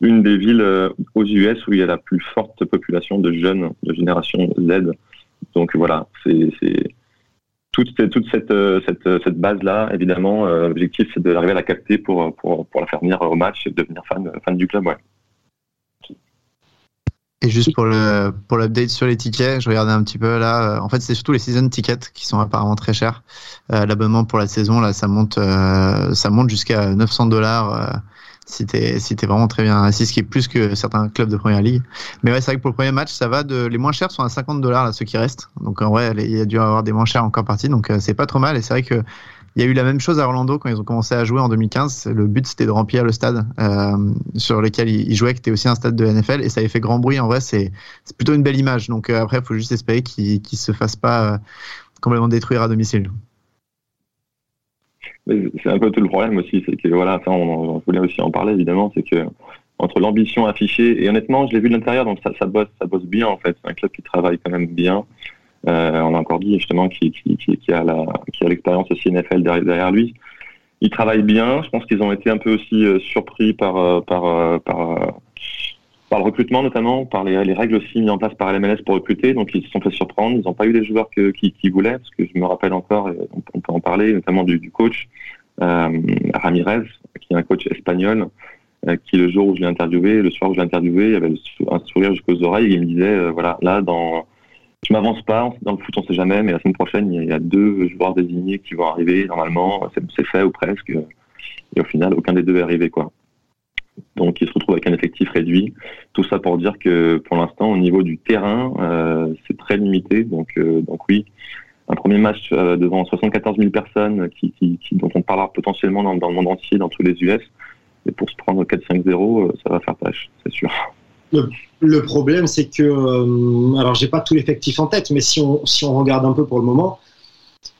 une des villes euh, aux US où il y a la plus forte population de jeunes de génération Z. Donc voilà, c'est toute, toute cette, euh, cette, cette base-là, évidemment, euh, l'objectif c'est d'arriver à la capter pour, pour, pour la faire venir au match et devenir fan, fan du club. Ouais.
Et juste pour le pour l'update sur les tickets, je regardais un petit peu là. En fait, c'est surtout les season tickets qui sont apparemment très chers. Euh, L'abonnement pour la saison là, ça monte euh, ça monte jusqu'à 900 dollars si t'es si es vraiment très bien assis, ce qui est plus que certains clubs de première ligue. Mais ouais, c'est vrai que pour le premier match, ça va de les moins chers sont à 50 dollars là ceux qui restent. Donc en vrai, il y a dû avoir des moins chers encore partis, donc c'est pas trop mal. Et c'est vrai que il y a eu la même chose à Orlando quand ils ont commencé à jouer en 2015. Le but, c'était de remplir le stade euh, sur lequel ils jouaient, qui était aussi un stade de NFL, et ça avait fait grand bruit. En vrai, c'est plutôt une belle image. Donc euh, après, il faut juste espérer qu'ils ne se fassent pas euh, complètement détruire à domicile.
C'est un peu tout le problème aussi, c'est que voilà, on, voulait aussi en parler évidemment, c'est que entre l'ambition affichée et honnêtement, je l'ai vu de l'intérieur, donc ça, ça bosse, ça bosse bien en fait. C'est un club qui travaille quand même bien. Euh, on a encore dit justement qui, a l'expérience aussi NFL derrière, lui. Ils travaillent bien. Je pense qu'ils ont été un peu aussi euh, surpris euh, par, le recrutement notamment, par les, règles aussi mises en place par LMLS pour recruter. Donc ils se sont fait surprendre. Ils n'ont pas eu les joueurs qu'ils voulaient, parce que je me rappelle encore, on, peut en parler, notamment du, coach Ramirez, qui est un coach espagnol, qui le jour où je l'ai interviewé, le soir où je l'ai interviewé, il avait un sourire jusqu'aux oreilles et il me disait, voilà, là dans je m'avance pas. Dans le foot, on sait jamais, mais la semaine prochaine, il y a deux joueurs désignés qui vont arriver. Normalement, c'est fait ou presque. Et au final, aucun des deux est arrivé, quoi. Donc, il se retrouve avec un effectif réduit. Tout ça pour dire que, pour l'instant, au niveau du terrain, euh, c'est très limité. Donc, euh, donc oui, un premier match euh, devant 74 000 personnes, qui, qui, dont on parlera potentiellement dans, dans, le monde entier, dans tous les US. Et pour se prendre 4-5-0, ça va faire tâche, c'est sûr.
Le, problème, c'est que, euh, alors j'ai pas tout l'effectif en tête, mais si on, si on regarde un peu pour le moment,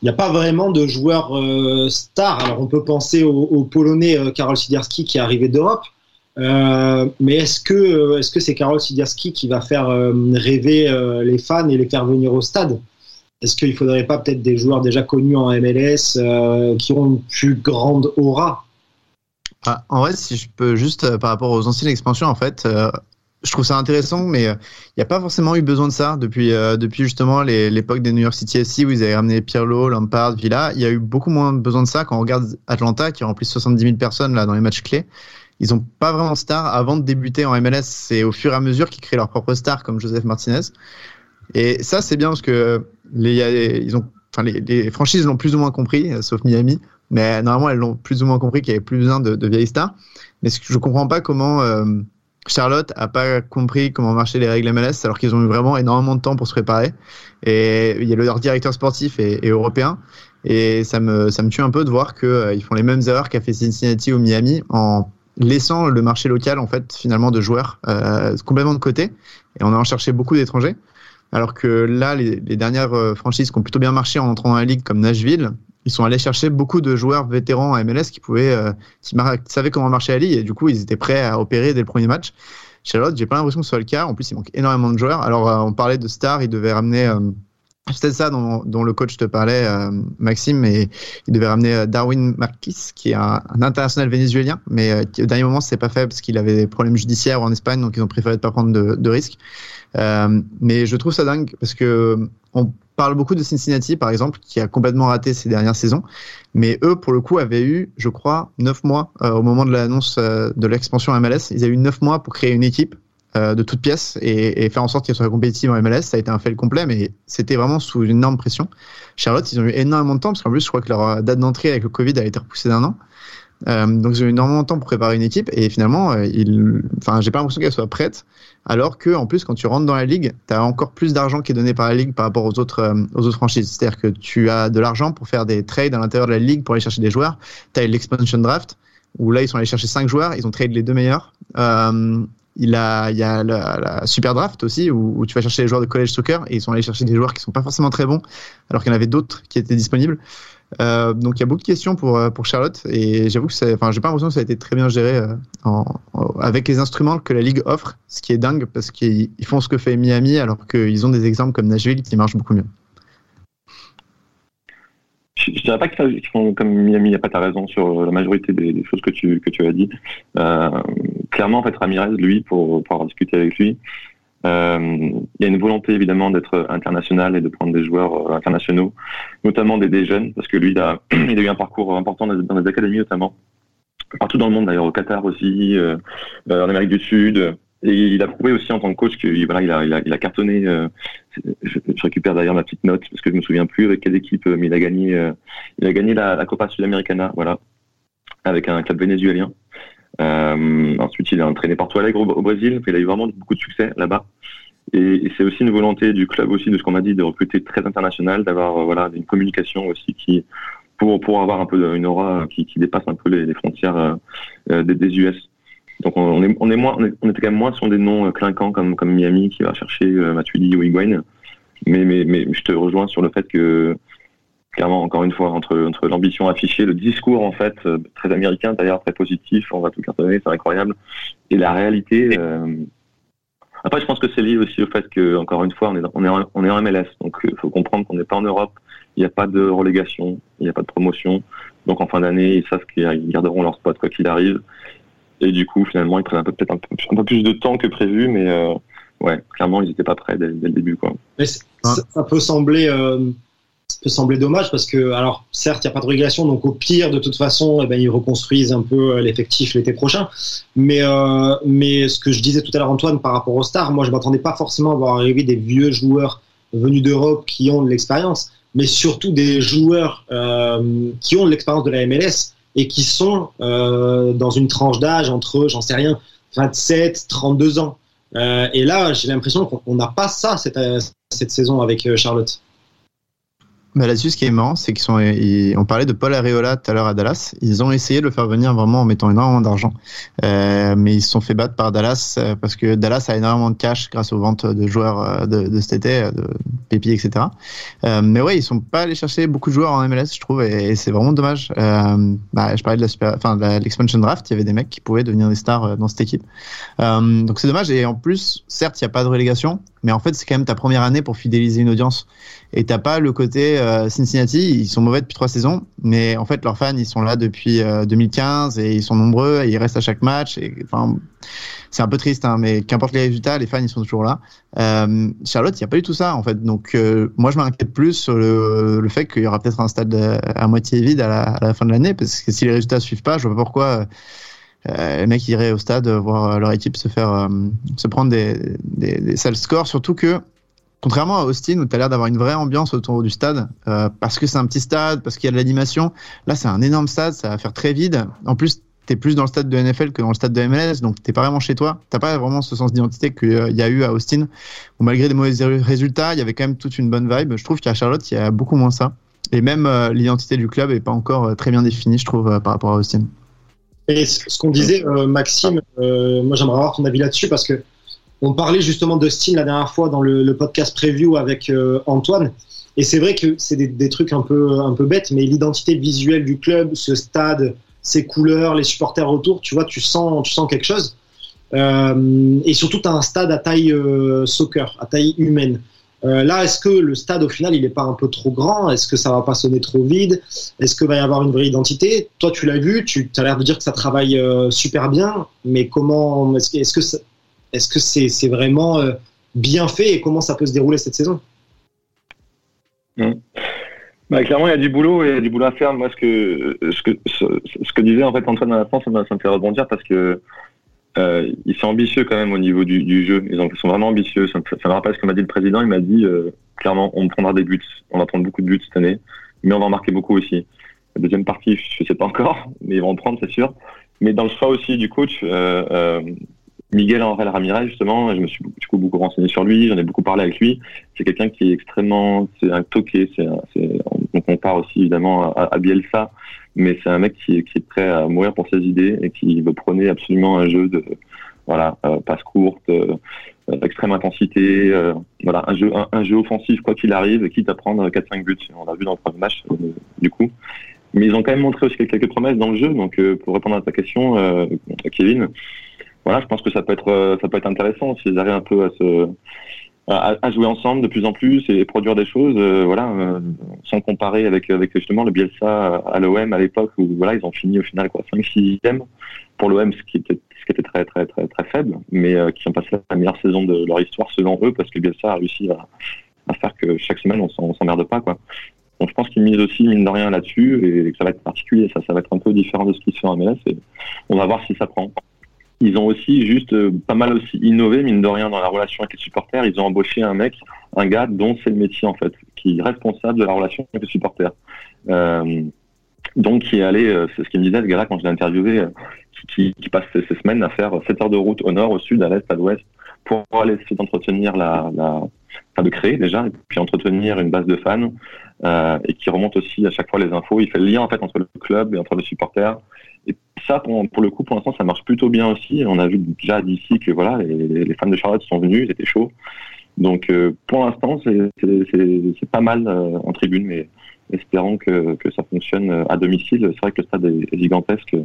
il n'y a pas vraiment de joueurs euh, stars. Alors on peut penser au, Polonais euh, Karol Sidirski qui est arrivé d'Europe, mais est-ce que c'est Karol Sidirski qui va faire rêver les fans et les faire venir au stade? Est-ce qu'il ne faudrait pas peut-être des joueurs déjà connus en MLS qui ont une plus grande aura?
Ah, en vrai, si je peux juste par rapport aux anciennes expansions, en fait, je trouve ça intéressant, mais il euh, n'y a pas forcément eu besoin de ça depuis, euh, depuis justement l'époque des New York City SC où ils avaient ramené Pirlo, Lampard, Villa. Il y a eu beaucoup moins besoin de ça quand on regarde Atlanta qui remplit 70 000 personnes là dans les matchs clés. Ils n'ont pas vraiment de stars avant de débuter en MLS. C'est au fur et à mesure qu'ils créent leurs propres stars comme Joseph Martinez. Et ça, c'est bien parce que les, ils ont, enfin, les, franchises l'ont plus ou moins compris, euh, sauf Miami. Mais normalement, elles l'ont plus ou moins compris qu'il y avait plus besoin de, vieilles stars. Mais je comprends pas comment Charlotte a pas compris comment marchaient les règles MLS alors qu'ils ont eu vraiment énormément de temps pour se préparer. Et il y a leur directeur sportif et, européen. Et ça me, ça me tue un peu de voir qu'ils euh, font les mêmes erreurs qu'a fait Cincinnati ou Miami en laissant le marché local en fait finalement de joueurs euh, complètement de côté. Et on a en cherché beaucoup d'étrangers. Alors que là, les, dernières euh, franchises qui ont plutôt bien marché en entrant dans la ligue comme Nashville, ils sont allés chercher beaucoup de joueurs vétérans à MLS qui pouvaient, euh, qui savaient comment marcher la ligue et du coup ils étaient prêts à opérer dès le premier match. Charlotte, j'ai pas l'impression que ce soit le cas. En plus, il manque énormément de joueurs. Alors, euh, on parlait de stars, ils devaient ramener. Euh, c'était ça dont, le coach te parlait, Maxime, et il devait ramener Darwin Marquis, qui est un, international vénézuélien, mais au dernier moment, c'est pas fait parce qu'il avait des problèmes judiciaires en Espagne, donc ils ont préféré ne pas prendre de, de risques. Mais je trouve ça dingue parce que on parle beaucoup de Cincinnati, par exemple, qui a complètement raté ces dernières saisons. Mais eux, pour le coup, avaient eu, je crois, 9 mois euh, au moment de l'annonce euh, de l'expansion MLS. Ils avaient eu 9 mois pour créer une équipe euh, de toutes pièces et, faire en sorte qu'elle soit compétitive en MLS. Ça a été un fait complet, mais c'était vraiment sous une énorme pression. Charlotte, ils ont eu énormément de temps, parce qu'en plus, je crois que leur date d'entrée avec le Covid a été repoussée d'un an. Euh, donc ont eu énormément de temps pour préparer une équipe et finalement, euh, enfin, j'ai pas l'impression qu'elle soit prête. Alors que en plus, quand tu rentres dans la ligue, tu as encore plus d'argent qui est donné par la ligue par rapport aux autres euh, aux autres franchises. C'est-à-dire que tu as de l'argent pour faire des trades à l'intérieur de la ligue pour aller chercher des joueurs. Tu as l'expansion draft où là ils sont allés chercher cinq joueurs, ils ont trade les deux meilleurs. Euh, il, a, il y a la, super draft aussi où, où, tu vas chercher les joueurs de college soccer et ils sont allés chercher des joueurs qui sont pas forcément très bons alors qu'il y en avait d'autres qui étaient disponibles. Euh, donc il y a beaucoup de questions pour, euh, pour Charlotte et j'avoue que c'est, enfin, j'ai pas l'impression que ça a été très bien géré euh, avec les instruments que la ligue offre, ce qui est dingue parce qu'ils font ce que fait Miami alors qu'ils ont des exemples comme Nashville qui marchent beaucoup mieux.
Je, ne dirais pas qu'ils font comme Miami, il n'y a pas ta raison sur la majorité des, choses que tu, que tu as dit. clairement, en fait, Ramirez, lui, pour, avoir discuté avec lui, il y a une volonté évidemment d'être international et de prendre des joueurs euh, internationaux, notamment des, jeunes, parce que lui, il a, il a eu un parcours important dans les, académies notamment, partout dans le monde d'ailleurs, au Qatar aussi, euh, en Amérique du Sud. Et il a prouvé aussi en tant que coach qu'il voilà, il a, il a, il a cartonné. je, récupère d'ailleurs ma petite note parce que je me souviens plus avec quelle équipe, mais il a gagné, il a gagné la, la Copa Sudamericana, voilà, avec un club vénézuélien. Ensuite, il est entraîné par Alegre au, au Brésil. Il a eu vraiment beaucoup de succès là-bas. Et, c'est aussi une volonté du club aussi, de ce qu'on a dit, de recruter très international, d'avoir voilà une communication aussi qui pour pour avoir un peu une aura qui, qui dépasse un peu les, frontières des, des, US. Donc on est on est moins on, était quand même moins sur des noms clinquants comme comme Miami qui va chercher Matuidi ou Higuain. Mais, mais mais je te rejoins sur le fait que clairement, encore une fois, entre, entre l'ambition affichée, le discours en fait euh, très américain d'ailleurs, très positif, on va tout cartonner, c'est incroyable, et la réalité. Euh... Après, je pense que c'est lié aussi au fait que, encore une fois, on est, on est, en, on est en MLS, donc il euh, faut comprendre qu'on n'est pas en Europe, il n'y a pas de relégation, il n'y a pas de promotion, donc en fin d'année, ils savent qu'ils garderont leur spot quoi qu'il arrive, et du coup, finalement, ils prennent peut-être un, peu plus de temps que prévu, mais euh, ouais, clairement, ils n'étaient pas prêts dès, le début, quoi.
Mais ça, peut sembler peut sembler dommage parce que, alors, certes, il n'y a pas de régulation, donc au pire, de toute façon, eh ben, ils reconstruisent un peu euh, l'effectif l'été prochain. Mais, euh, mais ce que je disais tout à l'heure, Antoine, par rapport aux stars, moi, je m'attendais pas forcément à voir arriver des vieux joueurs venus d'Europe qui ont de l'expérience, mais surtout des joueurs euh, qui ont de l'expérience de la MLS et qui sont dans une tranche d'âge entre, j'en sais rien, 27, 32 ans. Et là, j'ai l'impression qu'on n'a pas ça cette saison avec Charlotte.
Bah Là-dessus, ce qui est marrant, c'est qu'ils sont, on parlait de Paul Areola tout à l'heure à Dallas. Ils ont essayé de le faire venir vraiment en mettant énormément d'argent, euh, mais ils se sont fait battre par Dallas euh, parce que Dallas a énormément de cash grâce aux ventes de joueurs euh, de, de cet été, de Pépi, etc. Euh, mais ouais, ils sont pas allés chercher beaucoup de joueurs en MLS, je trouve, et, c'est vraiment dommage. Euh, bah, je parlais de super, enfin de l'expansion draft, il y avait des mecs qui pouvaient devenir des stars euh, dans cette équipe. donc c'est dommage. Et en plus, certes, il n'y a pas de relégation, mais en fait, c'est quand même ta première année pour fidéliser une audience. Et t'as pas le côté euh, Cincinnati, ils sont mauvais depuis trois saisons, mais en fait leurs fans ils sont là depuis 2015 euh, et ils sont nombreux et ils restent à chaque match. Enfin, c'est un peu triste, hein, mais qu'importe les résultats, les fans ils sont toujours là. Euh, Charlotte, il y a pas du tout ça en fait. Donc moi je m'inquiète plus sur le, le fait qu'il y aura peut-être un stade à moitié vide à la, à la fin de l'année, parce que si les résultats suivent pas, je vois pas pourquoi. les mecs iraient au stade voir leur équipe se faire se prendre des, des, des sales scores surtout que Contrairement à Austin, où tu as l'air d'avoir une vraie ambiance autour du stade, euh, parce que c'est un petit stade, parce qu'il y a de l'animation, là c'est un énorme stade, ça va faire très vide. En plus, tu es plus dans le stade de NFL que dans le stade de MLS, donc t'es pas vraiment chez toi. T'as pas vraiment ce sens d'identité qu'il y a eu à Austin, où malgré des mauvais résultats, il y avait quand même toute une bonne vibe. Je trouve qu'à Charlotte, il y a beaucoup moins ça. Et même euh, l'identité du club est pas encore euh, très bien définie, je trouve, par rapport à Austin.
Et ce qu'on disait, Maxime, moi j'aimerais avoir ton avis là-dessus, parce que on parlait justement de Steam la dernière fois dans le, podcast preview avec euh, Antoine. Et c'est vrai que c'est des, trucs un peu, un peu bêtes, mais l'identité visuelle du club, ce stade, ses couleurs, les supporters autour, tu vois, tu sens, tu sens quelque chose. Euh, et surtout, tu un stade à taille euh, soccer, à taille humaine. là, est-ce que le stade, au final, il n'est pas un peu trop grand? Est-ce que ça va pas sonner trop vide? Est-ce qu'il va y avoir une vraie identité? Toi, tu l'as vu, tu as l'air de dire que ça travaille super bien, mais comment Est-ce que, ça, est-ce que c'est vraiment euh, bien fait et comment ça peut se dérouler cette saison?
Mmh. bah, clairement, il y a du boulot et il y a du boulot à faire. Moi, ce que, ce que, ce, disait en fait Antoine à la fin, ça, me fait rebondir parce que euh, ils sont ambitieux quand même au niveau du, jeu. Ils, sont vraiment ambitieux. Ça me, rappelle ce que m'a dit le président. Il m'a dit euh, clairement, on prendra des buts. On va prendre beaucoup de buts cette année, mais on va en marquer beaucoup aussi. La deuxième partie, je ne sais pas encore, mais ils vont en prendre, c'est sûr. Mais dans le choix aussi du coach, Miguel Angel Ramirez, justement, je me suis du coup beaucoup renseigné sur lui, j'en ai beaucoup parlé avec lui. C'est quelqu'un qui est extrêmement, c'est un toqué, on compare aussi évidemment à, Bielsa, mais c'est un mec qui, qui, est prêt à mourir pour ses idées et qui veut prôner absolument un jeu de, voilà, euh, passe courte, euh, extrême intensité, euh, voilà, un jeu, un, jeu offensif quoi qu'il arrive, quitte à prendre 4-5 buts. On l'a vu dans le premier match, euh, du coup. Mais ils ont quand même montré aussi quelques promesses dans le jeu. Donc, pour répondre à ta question, Kevin, voilà, je pense que ça peut être euh, ça peut être intéressant s'ils arrivent un peu à jouer ensemble de plus en plus et produire des choses, euh, voilà, euh, sans comparer avec justement le Bielsa à l'OM à l'époque où voilà ils ont fini au final quoi 5 6 pour l'OM ce qui était très très très très faible, mais qui ont passé la meilleure saison de leur histoire selon eux parce que Bielsa a réussi à, faire que chaque semaine on s'emmerde pas quoi. Donc je pense qu'ils misent aussi mine de rien là-dessus et que ça va être particulier, ça ça va être un peu différent de ce qui se fait en MLS et on va voir si ça prend. Ils ont aussi juste euh, pas mal aussi innové, mine de rien, dans la relation avec les supporters. Ils ont embauché un mec, un gars dont c'est le métier en fait, qui est responsable de la relation avec les supporters. Euh, donc qui est allé, euh, c'est ce qu'il me disait, ce gars-là, quand je l'ai interviewé, euh, qui, qui passe ces semaines à faire 7 heures de route au nord, au sud, à l'est, à l'ouest, pour aller essayer d'entretenir la, la, enfin de créer déjà, et puis entretenir une base de fans, euh, et qui remonte aussi à chaque fois les infos. Il fait le lien en fait entre le club et entre les supporters. Et ça, pour, le coup, pour l'instant, ça marche plutôt bien aussi. On a vu déjà d'ici que voilà, les, fans de Charlotte sont venus, ils étaient chauds. Donc euh, pour l'instant, c'est pas mal euh, en tribune, mais espérons que, ça fonctionne euh, à domicile. C'est vrai que le stade est, gigantesque.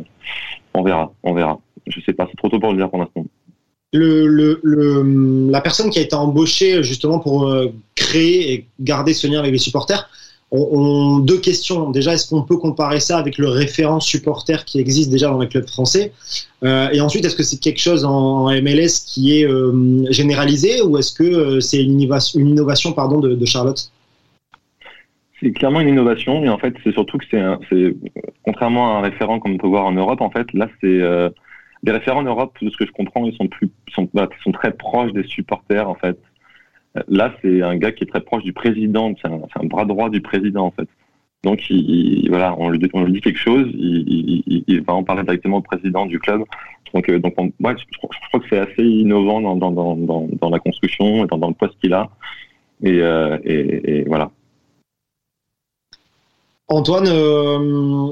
On verra, on verra. Je sais pas, c'est trop tôt pour le dire pour l'instant.
La personne qui a été embauchée justement pour créer et garder ce lien avec les supporters, deux questions. Déjà, est-ce qu'on peut comparer ça avec le référent supporter qui existe déjà dans les clubs français euh, Et ensuite, est-ce que c'est quelque chose en, MLS qui est euh, généralisé ou est-ce que euh, c'est une innovation, de, Charlotte?
C'est clairement une innovation, mais en fait, c'est surtout que c'est, contrairement à un référent comme on peut voir en Europe, en fait, là, c'est les référents en Europe, de ce que je comprends, ils sont, bah, sont très proches des supporters, en fait. Là, c'est un gars qui est très proche du président, c'est un, bras droit du président, en fait. Donc, il, il, voilà, on lui, dit quelque chose, il, va en parler directement au président du club. Donc, euh, donc on, je, je, crois que c'est assez innovant dans, dans, dans, la construction et dans, le poste qu'il a. Et, euh, voilà.
Antoine, euh,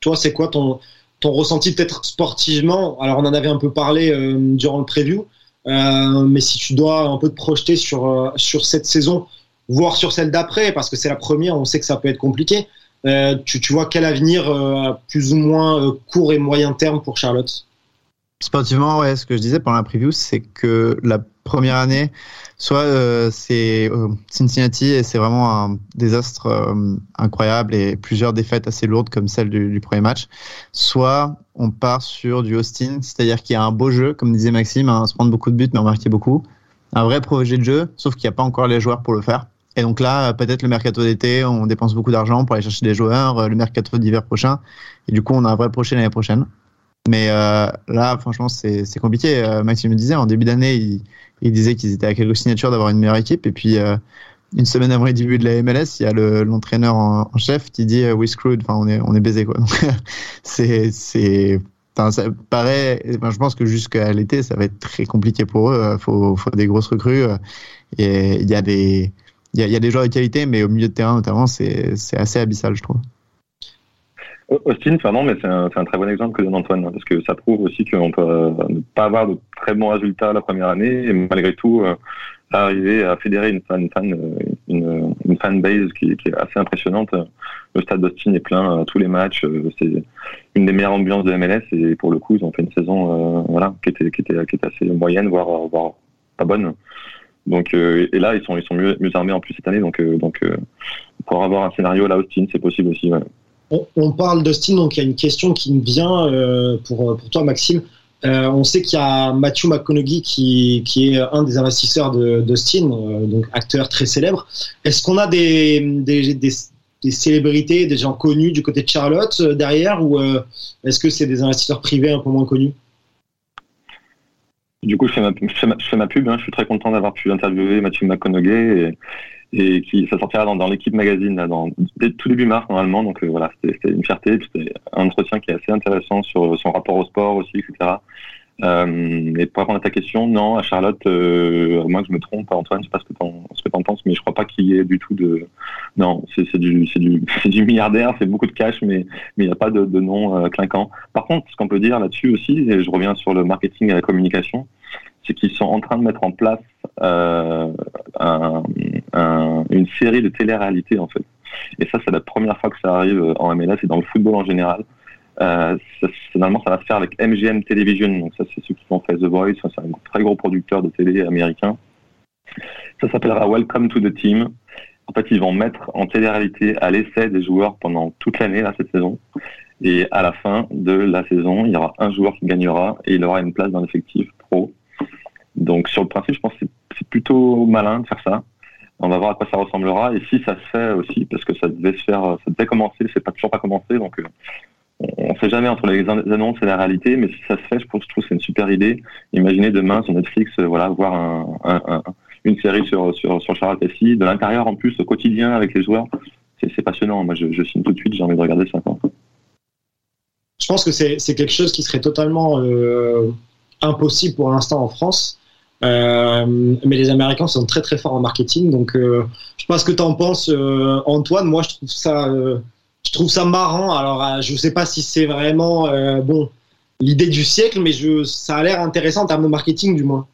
toi, c'est quoi ton, ton ressenti peut-être sportivement? Alors, on en avait un peu parlé durant le preview, mais si tu dois un peu te projeter sur, euh, sur cette saison, voire sur celle d'après, parce que c'est la première, on sait que ça peut être compliqué, euh, tu, tu, vois quel avenir plus ou moins court et moyen terme pour Charlotte?
Sportivement, ouais, ce que je disais pendant la preview, c'est que la première année, soit euh, c'est euh, Cincinnati et c'est vraiment un désastre euh, incroyable et plusieurs défaites assez lourdes comme celle du, premier match, soit on part sur du Austin, c'est-à-dire qu'il y a un beau jeu, comme disait Maxime, hein, se prendre beaucoup de buts mais en marquer beaucoup, un vrai projet de jeu, sauf qu'il n'y a pas encore les joueurs pour le faire. Et donc là, peut-être le mercato d'été, on dépense beaucoup d'argent pour aller chercher des joueurs, le mercato d'hiver prochain, et du coup on a un vrai projet l'année prochaine. Mais euh, là, franchement, c'est compliqué. Euh, Maxime me disait, en début d'année, il, il, disait qu'ils étaient à quelques signatures d'avoir une meilleure équipe. Et puis, euh, une semaine avant le début de la MLS, il y a l'entraîneur le, en, en, chef qui dit We screwed, enfin, on est, on est baisé. Quoi. c'est. Enfin, ça paraît, enfin, je pense que jusqu'à l'été, ça va être très compliqué pour eux. Il faut, faut des grosses recrues. Et il y a des, il y a des joueurs de qualité, mais au milieu de terrain, notamment, c'est assez abyssal, je trouve.
Austin, pardon, mais c'est un, un, très bon exemple que donne Antoine, hein, parce que ça prouve aussi qu'on peut euh, ne pas avoir de très bons résultats la première année, et malgré tout, euh, arriver à fédérer une fan, fan euh, une, une fan base qui, qui, est assez impressionnante. Le stade d'Austin est plein à tous les matchs, c'est une des meilleures ambiances de MLS, et pour le coup, ils ont fait une saison, euh, voilà, qui était, qui était, qui était assez moyenne, voire, voire pas bonne. Donc, et là, ils sont, ils sont mieux, mieux armés en plus cette année, donc, donc pour avoir un scénario là, Austin, c'est possible aussi.
On, parle d'Austin, donc il y a une question qui me vient euh, pour, pour toi, Maxime. Euh, on sait qu'il y a Matthew McConaughey qui, qui est un des investisseurs d'Austin, euh, donc acteur très célèbre. Est-ce qu'on a des, des, des, célébrités, des gens connus du côté de Charlotte euh, derrière, ou euh, est-ce que c'est des investisseurs privés un peu moins connus?
Du coup, je fais ma, je pub. Hein. Je suis très content d'avoir pu interviewer Matthew McConaughey. Et qui ça sortira dans, dans l'équipe magazine là, dans tout début mars normalement. Donc euh, voilà c'était une fierté. C'était un entretien qui est assez intéressant sur son rapport au sport aussi etc euh, et pour répondre à ta question non à Charlotte euh, moi que je me trompe. Antoine je sais pas ce que t'en ce que t'en penses mais je crois pas qu'il y ait du tout de non c'est du c'est du c'est du milliardaire c'est beaucoup de cash mais mais il n'y a pas de, de nom euh, clinquant. Par contre ce qu'on peut dire là-dessus aussi et je reviens sur le marketing et la communication c'est qu'ils sont en train de mettre en place euh, un, un, une série de télé-réalité en fait. Et ça, c'est la première fois que ça arrive en MLS et dans le football en général. Euh, finalement, ça va se faire avec MGM Television. Donc ça, c'est ceux qui ont fait The Voice. C'est un très gros producteur de télé américain. Ça s'appellera Welcome to the Team. En fait, ils vont mettre en télé-réalité à l'essai des joueurs pendant toute l'année, cette saison. Et à la fin de la saison, il y aura un joueur qui gagnera et il aura une place dans l'effectif pro. Donc sur le principe, je pense que c'est plutôt malin de faire ça. On va voir à quoi ça ressemblera et si ça se fait aussi, parce que ça devait se faire, ça devait commencer, c'est pas toujours pas commencé, donc euh, on ne sait jamais entre les annonces et la réalité, mais si ça se fait, je, trouve que c'est une super idée. Imaginez demain sur Netflix, euh, voilà, voir un, un, un, une série sur sur sur Charlotte FC, de l'intérieur en plus, au quotidien avec les joueurs, c'est passionnant. Moi, je, signe tout de suite, j'ai envie de regarder ça. Quoi.
je pense que c'est quelque chose qui serait totalement impossible pour l'instant en France. Mais les Américains sont très très forts en marketing, donc je sais pas ce que tu en penses, Antoine. Moi, je trouve ça, je trouve ça marrant. Alors, je sais pas si c'est vraiment bon l'idée du siècle, mais ça a l'air intéressant en termes de marketing du moins.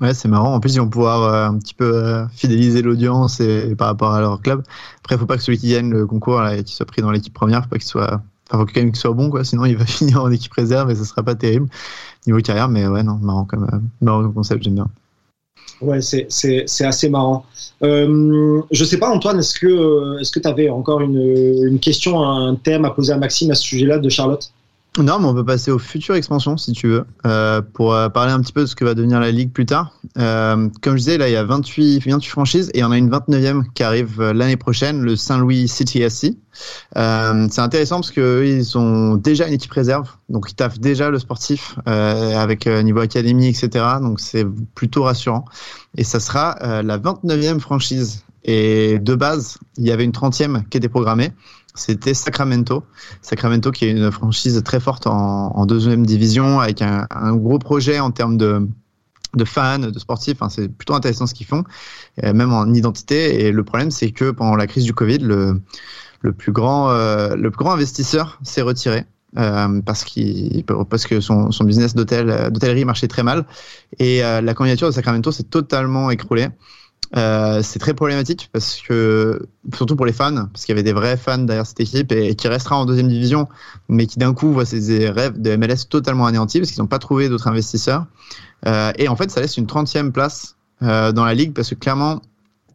Ouais, c'est marrant. En plus, ils vont pouvoir euh, un petit peu euh, fidéliser l'audience par rapport à leur club. Après, il faut pas que celui qui gagne le concours, là, qu'il soit pris dans l'équipe première, faut pas qu'il soit, enfin, faut qu'il soit bon. Sinon, il va finir en équipe réserve et ce sera pas terrible niveau carrière. Mais ouais, non, marrant comme, euh, marrant concept, j'aime bien.
Ouais, c'est, assez marrant. Euh, je sais pas, Antoine, est-ce que, que tu avais encore une, une question, un thème à poser à Maxime à ce sujet-là de Charlotte?
Non, mais on peut passer aux futures expansions si tu veux, euh, pour euh, parler un petit peu de ce que va devenir la ligue plus tard. Euh, comme je disais, là il y a 28, 28 franchises et on a une 29e qui arrive euh, l'année prochaine, le Saint-Louis City SC. Euh, c'est intéressant parce que ils ont déjà une équipe réserve, donc ils taffent déjà le sportif avec niveau académie, etc. Donc c'est plutôt rassurant. Et ça sera la 29e franchise. Et de base, il y avait une 30e qui était programmée c'était Sacramento. Sacramento qui est une franchise très forte en, deuxième division avec un, gros projet en termes de, fans, de sportifs. C'est plutôt intéressant ce qu'ils font, euh, même en identité. Et le problème, c'est que pendant la crise du Covid, le, le plus grand, euh, plus grand investisseur s'est retiré. Euh, parce, que son, business d'hôtel, d'hôtellerie marchait très mal et la candidature de Sacramento s'est totalement écroulée. Euh, c'est très problématique parce que, surtout pour les fans, parce qu'il y avait des vrais fans derrière cette équipe et, qui restera en deuxième division, mais qui d'un coup voient ses rêves de MLS totalement anéantis parce qu'ils n'ont pas trouvé d'autres investisseurs. Euh, et en fait, ça laisse une 30e place euh, dans la ligue parce que clairement,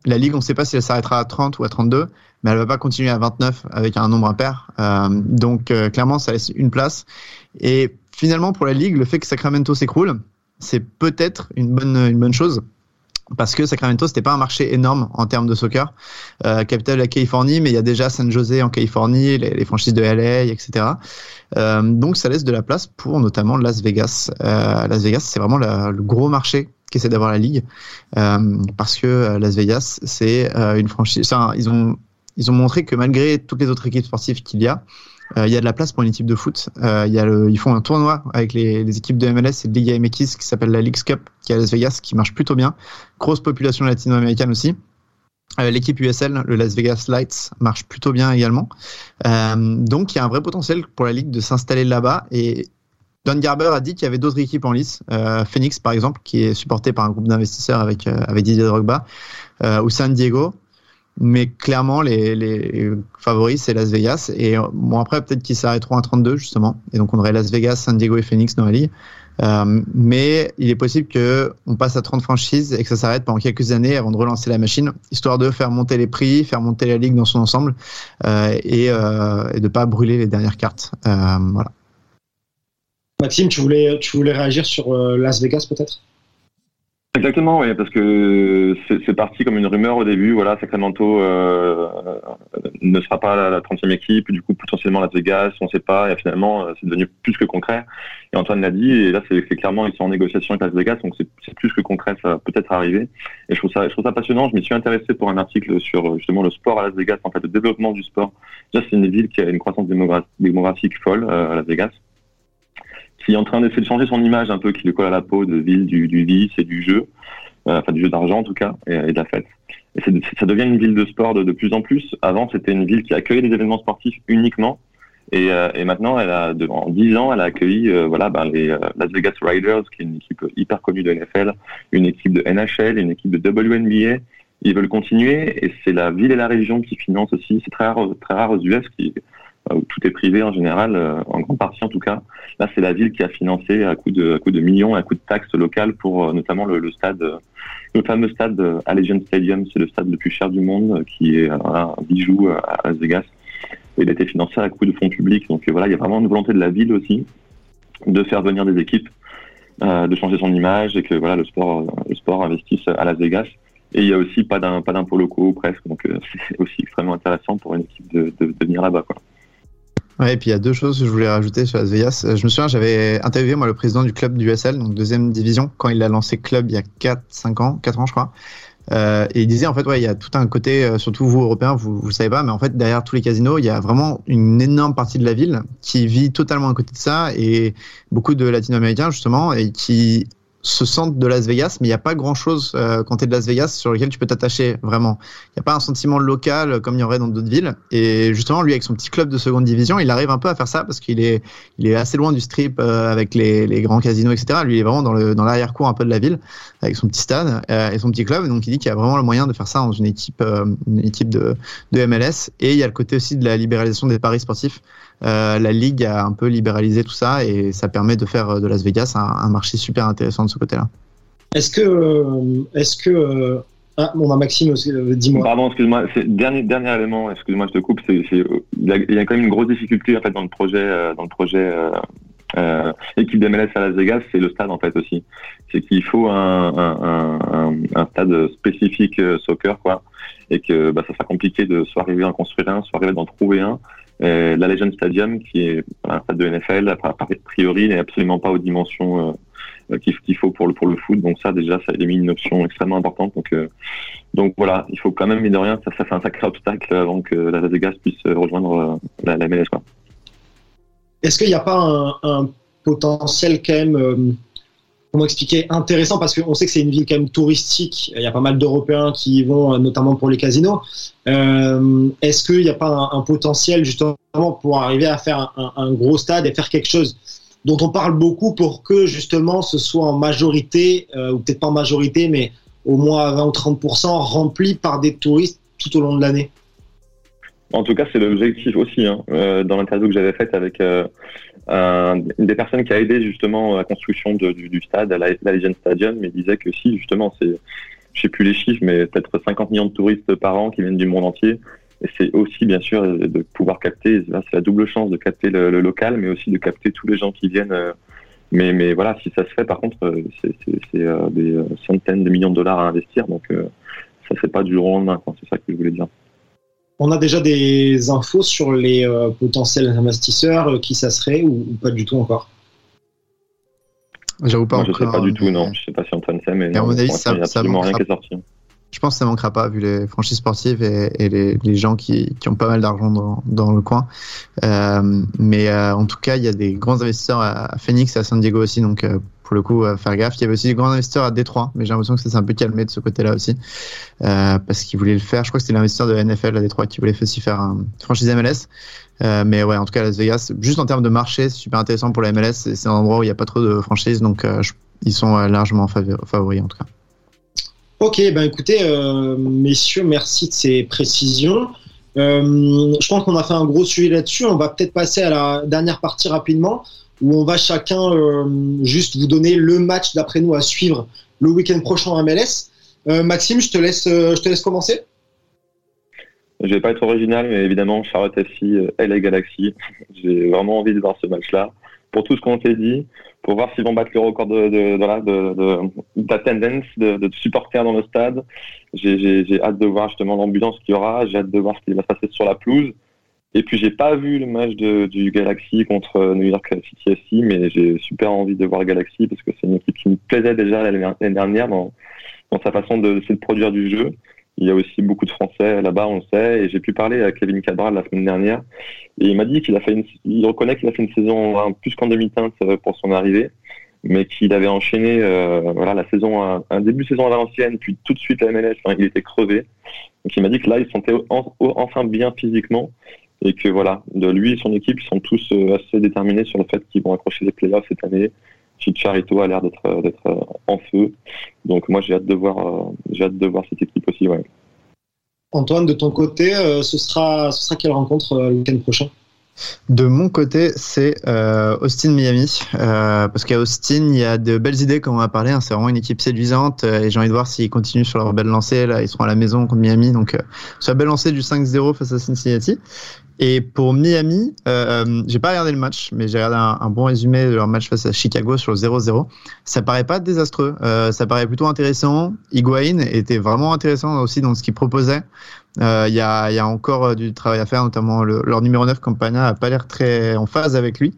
la ligue, on ne sait pas si elle s'arrêtera à 30 ou à 32, mais elle va pas continuer à 29 avec un nombre impair. Donc clairement, ça laisse une place. Et finalement, pour la ligue, le fait que Sacramento s'écroule, c'est peut-être une bonne chose parce que Sacramento c'était pas un marché énorme en termes de soccer, euh, capitale de la Californie, mais il y a déjà San Jose en Californie, les, franchises de LA, etc. Euh, donc ça laisse de la place pour notamment Las Vegas. Euh, Las Vegas c'est vraiment le gros marché qu'essaie d'avoir la ligue, euh, parce que euh, Las Vegas c'est euh, une franchise. Ils ont ils ont montré que malgré toutes les autres équipes sportives qu'il y a, il y a de la place pour une équipe de foot. Euh, il y a le, ils font un tournoi avec les, équipes de MLS et de Liga MX qui s'appelle la Leagues Cup, qui est à Las Vegas, qui marche plutôt bien. Grosse population latino-américaine aussi. Euh, l'équipe USL, le Las Vegas Lights, marche plutôt bien également. Euh, donc il y a un vrai potentiel pour la ligue de s'installer là-bas. Et Don Garber a dit qu'il y avait d'autres équipes en lice, euh, Phoenix par exemple, qui est supporté par un groupe d'investisseurs avec, avec Didier Drogba, ou San Diego, mais clairement, les, les favoris, c'est Las Vegas. Et bon, après, peut-être qu'ils s'arrêteront à 32, justement. Et donc, on aurait Las Vegas, San Diego et Phoenix dans la ligue. Euh, mais il est possible que on passe à 30 franchises et que ça s'arrête pendant quelques années avant de relancer la machine, histoire de faire monter les prix, faire monter la ligue dans son ensemble euh, et, euh, et de pas brûler les dernières cartes. Euh, voilà.
Maxime, tu voulais, tu voulais réagir sur euh, Las Vegas peut-être?
Exactement, oui, parce que c'est parti comme une rumeur au début. Voilà, Sacramento euh, ne sera pas la, 30e équipe, du coup potentiellement Las Vegas, on ne sait pas. Et finalement, euh, c'est devenu plus que concret. Et Antoine l'a dit, et là c'est clairement ils sont en négociation avec Las Vegas, donc c'est plus que concret, ça va peut-être arriver. Et je trouve ça, je trouve ça passionnant. Je m'y suis intéressé pour un article sur justement le sport à Las Vegas, en fait le développement du sport. Déjà, c'est une ville qui a une croissance démographique folle euh, à Las Vegas qui est en train d'essayer de changer son image un peu, qui le colle à la peau de ville du, du vice et du jeu, euh, enfin du jeu d'argent en tout cas, et, de la fête. Et ça devient une ville de sport de, de plus en plus. Avant, c'était une ville qui accueillait des événements sportifs uniquement. Et, euh, et maintenant, elle a, en 10 ans, elle a accueilli euh, voilà, ben, les Las Vegas Riders, qui est une équipe hyper connue de NFL, une équipe de NHL, une équipe de WNBA. Ils veulent continuer et c'est la ville et la région qui financent aussi. C'est très rare, très rare aux US qui, où tout est privé en général, en grande partie en tout cas. Là, c'est la ville qui a financé à coup de, millions, à coup de taxes locales pour euh, notamment le, stade, euh, le fameux stade euh, Allegiant Stadium, c'est le stade le plus cher du monde, qui est un bijou à Las Vegas. Il a été financé à coup de fonds publics. Donc voilà, il y a vraiment une volonté de la ville aussi de faire venir des équipes, de changer son image et que voilà le sport, le sport investisse à Las Vegas. Et il y a aussi pas d'impôts locaux presque, donc c'est aussi extrêmement intéressant pour une équipe de, de, venir là-bas.
Ouais, et puis il y a deux choses que je voulais rajouter sur Las Vegas. Euh, je me souviens, j'avais interviewé moi le président du club du USL, donc deuxième division, quand il a lancé club il y a 4, 5 ans, 4 ans je crois. Euh, et il disait en fait, ouais, il y a tout un côté, euh, surtout vous Européens, vous vous savez pas, mais en fait derrière tous les casinos, il y a vraiment une énorme partie de la ville qui vit totalement à côté de ça et beaucoup de Latino-Américains justement et qui se sentent de Las Vegas, mais il n'y a pas grand-chose euh, quand tu es de Las Vegas sur lequel tu peux t'attacher vraiment. Il n'y a pas un sentiment local comme il y aurait dans d'autres villes. Et justement, lui, avec son petit club de seconde division, il arrive un peu à faire ça parce qu'il est, il est assez loin du strip euh, avec les, les, grands casinos, etc. Lui, il est vraiment dans, l'arrière-cour un peu de la ville avec son petit stade euh, et son petit club. Donc, il dit qu'il y a vraiment le moyen de faire ça dans une équipe, euh, une équipe de, de MLS. Et il y a le côté aussi de la libéralisation des paris sportifs. Euh, la ligue a un peu libéralisé tout ça et ça permet de faire de Las Vegas un, un marché super intéressant de ce côté-là.
Est-ce que, est-ce que, ah, bon, bah, Maxime, dis-moi.
Pardon, excuse-moi. Dernier, dernier élément, excuse-moi, je te coupe. C'est, c'est, il, y a, il y a quand même une grosse difficulté en fait dans le projet, euh, dans le projet euh, euh, équipe d'MLS à Las Vegas, c'est le stade en fait aussi. C'est qu'il faut un, un, un, un stade spécifique soccer, quoi, et que bah, ça sera compliqué de soit arriver à en construire un, soit arriver d'en trouver un. Euh, la Legend Stadium, qui est un stade de NFL, a priori, n'est absolument pas aux dimensions euh, qu'il qu faut pour le, pour le foot. Donc ça, déjà, ça élimine une option extrêmement importante. Donc, euh, donc voilà, il faut quand même, mine de rien, ça, ça fait un sacré obstacle avant que la Las Vegas puisse rejoindre la, la MLS.
Est-ce qu'il n'y a pas un, potentiel quand même, euh, comment expliquer, intéressant? Parce qu'on sait que c'est une ville quand même touristique. Il y a pas mal d'Européens qui y vont, notamment pour les casinos. Euh, Est-ce qu'il n'y a pas un, potentiel justement pour arriver à faire un, gros stade et faire quelque chose? Dont on parle beaucoup pour que justement ce soit en majorité, euh, ou peut-être pas en majorité, mais au moins 20 ou 30% rempli par des touristes tout au long de l'année
en tout cas, c'est l'objectif aussi. Hein. Euh, dans l'interview que j'avais faite avec euh, un, une des personnes qui a aidé justement la construction du, stade, à la, Stadium, il disait que si justement, c'est, je sais plus les chiffres, mais peut-être 50 millions de touristes par an qui viennent du monde entier. Et c'est aussi bien sûr de pouvoir capter. C'est la double chance de capter le, le, local, mais aussi de capter tous les gens qui viennent. Euh, mais, mais voilà, si ça se fait, par contre, euh, c'est, euh, des centaines de millions de dollars à investir, donc ça c'est pas du jour au lendemain. C'est ça que je voulais dire.
On a déjà des infos sur les euh, potentiels investisseurs, euh, qui ça serait ou, ou, pas du tout encore?
J'avoue pas
Moi, Je sais pas du tout, non. Je sais pas si Antoine sait, mais
non, à mon avis, ça,
il n'y a absolument rien qui est sorti.
Je pense que ça manquera pas vu les franchises sportives et, et les, les, gens qui, qui, ont pas mal d'argent dans, dans, le coin. Euh, mais euh, en tout cas, il y a des grands investisseurs à Phoenix et à San Diego aussi, donc euh, pour le coup, faire gaffe. Il y avait aussi des grands investisseurs à Détroit, mais j'ai l'impression que ça s'est un peu calmé de ce côté-là aussi, euh, parce qu'ils voulaient le faire. Je crois que c'était l'investisseur de la NFL à Détroit qui voulait aussi faire un franchise MLS. Euh, mais ouais, en tout cas, Las Vegas, juste en termes de marché, c'est super intéressant pour la MLS. C'est un endroit où il n'y a pas trop de franchises, donc euh, je, ils sont largement favoris en tout cas.
Ok, ben écoutez, euh, messieurs, merci de ces précisions. Euh, je pense qu'on a fait un gros sujet là-dessus. On va peut-être passer à la dernière partie rapidement, où on va chacun euh, juste vous donner le match d'après nous à suivre le week-end prochain en MLS. Maxime, je te laisse, je te laisse commencer.
Je vais pas être original, mais évidemment, Charlotte FC, LA Galaxy. J'ai vraiment envie de voir ce match-là. Pour tout ce qu'on t'a dit, pour voir s'ils vont battre le record de, de, de, d'attendance, de, de, supporters dans le stade. J'ai hâte de voir justement l'ambiance qu'il y aura. J'ai hâte de voir ce qui va se passer sur la pelouse. Et puis j'ai pas vu le match de, du Galaxy contre New York City FC, mais j'ai super envie de voir Galaxy parce que c'est une équipe qui me plaisait déjà l'année dernière dans, dans sa façon de, de produire du jeu. Il y a aussi beaucoup de Français là-bas, on le sait. Et j'ai pu parler à Kevin Cabral la semaine dernière. Et il m'a dit qu'il a fait une, il reconnaît qu'il a fait une saison plus qu'en demi-teinte euh, pour son arrivée, mais qu'il avait enchaîné, euh, la saison, un, début de saison à l'ancienne, puis tout de suite à MLS. Il était crevé. Donc il m'a dit que là, il se sentait en, enfin bien physiquement et que voilà, de lui et son équipe, sont tous euh, assez déterminés sur le fait qu'ils vont accrocher les playoffs cette année. Chicharito a l'air d'être d'être en feu. Donc moi j'ai hâte de voir j'ai hâte de voir cette équipe aussi.
Antoine, de ton côté, euh, ce sera ce sera quelle rencontre euh, le week-end prochain?
De mon côté, c'est euh, Austin-Miami. Euh, parce qu'à Austin, il y a de belles idées, comme on a parlé. Hein, c'est vraiment une équipe séduisante. et j'ai envie de voir s'ils continuent sur leur belle lancée. Là, ils seront à la maison contre Miami. Donc, euh, sur la belle lancée du 5-0 face à Cincinnati. Et pour Miami, euh, j'ai pas regardé le match, mais j'ai regardé un, un, bon résumé de leur match face à Chicago sur le 0-0. Ça paraît pas désastreux, euh, ça paraît plutôt intéressant. Higuain était vraiment intéressant aussi dans ce qu'il proposait. Il euh, y, a, y, a, encore du travail à faire, notamment le, leur numéro 9, Campana, a pas l'air très en phase avec lui.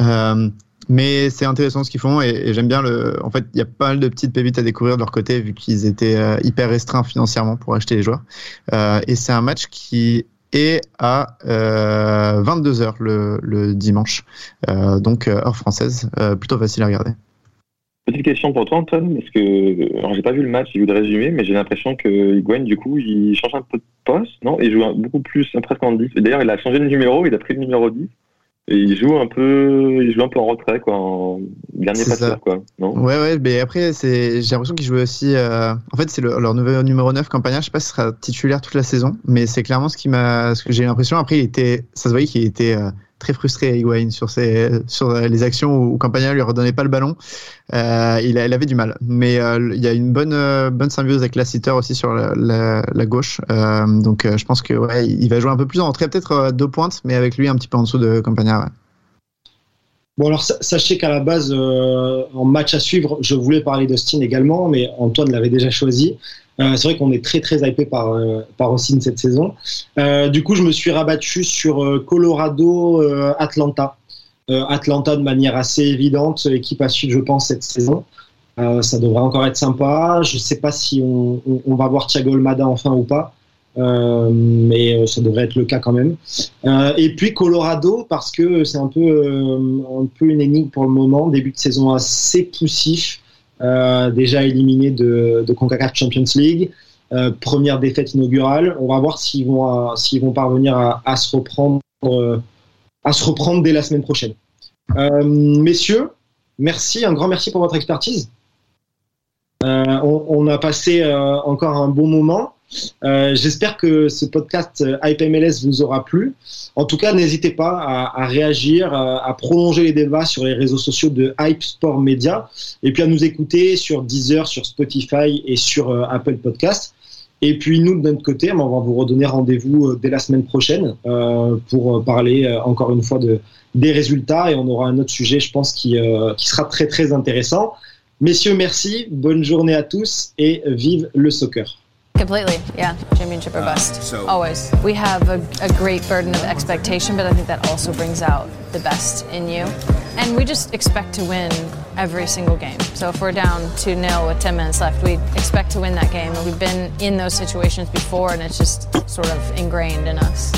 Euh, Mais c'est intéressant ce qu'ils font et, j'aime bien le. En fait, il y a pas mal de petites pépites à découvrir de leur côté vu qu'ils étaient euh, hyper restreints financièrement pour acheter les joueurs. Euh, et c'est un match qui est à euh, 22h le, le dimanche, euh, donc euh, heure française, plutôt facile à regarder.
Petite question pour toi, Anton, parce que alors j'ai pas vu le match, j'ai vu le résumé, mais j'ai l'impression que Higuain, du coup, il change un peu de poste, non? Il joue beaucoup plus, presque en 10. D'ailleurs, il a changé de numéro, il a pris le numéro 10. Et il joue un peu, il joue un peu en retrait, quoi, en dernier passeur, quoi. Non?
Ouais, ouais, mais après, c'est, j'ai l'impression qu'il joue aussi. Euh... En fait, c'est le, leur nouveau numéro 9, Campagnard. Je sais pas s'il sera titulaire toute la saison, mais c'est clairement ce qui m'a, ce que j'ai l'impression. Après, il était, ça se voyait qu'il était euh, très frustré à Higuain sur, sur les actions où Campagna lui redonnait pas le ballon. Euh, il, avait du mal. Mais euh, il y a une bonne, euh, bonne symbiose avec Lassiter aussi sur la, gauche. donc je pense que il va jouer un peu plus en rentrée, peut-être deux pointes, mais avec lui un petit peu en dessous de Campagna.
Bon alors sachez qu'à la base, en match à suivre, je voulais parler d'Austin également, mais Antoine l'avait déjà choisi. Euh, c'est vrai qu'on est très très hypé par euh, par Austin cette saison. Euh, du coup, je me suis rabattu sur Colorado, Atlanta. Atlanta de manière assez évidente, équipe à suivre, je pense, cette saison. ça devrait encore être sympa. Je sais pas si on, on, va voir Thiago Almada enfin ou pas. Euh, mais ça devrait être le cas quand même. Euh, et puis Colorado parce que c'est un peu un peu une énigme pour le moment, début de saison assez poussif. Euh, déjà éliminé de, de CONCACAF Champions League. Euh, première défaite inaugurale. On va voir s'ils vont, euh, vont parvenir à, se reprendre, à se reprendre dès la semaine prochaine. messieurs, merci, un grand merci pour votre expertise. On, a passé encore un bon moment. Euh, j'espère que ce podcast euh, Hype MLS vous aura plu. En tout cas, n'hésitez pas à, réagir, à, prolonger les débats sur les réseaux sociaux de Hype Sport Media et puis à nous écouter sur Deezer, sur Spotify et sur euh, Apple Podcast. Et puis nous, de notre côté, on va vous redonner rendez-vous dès la semaine prochaine pour parler encore une fois de, des résultats et on aura un autre sujet, je pense, qui, qui sera très très intéressant. Messieurs, merci, bonne journée à tous et vive le soccer.
Completely, yeah. Championship or uh, bust. So Always. We have a, a, great burden of expectation, but I think that also brings out the best in you. And we just expect to win every single game. So if we're down 2 0 with 10 minutes left, we expect to win that game. And we've been in those situations before, and it's just sort of ingrained in us.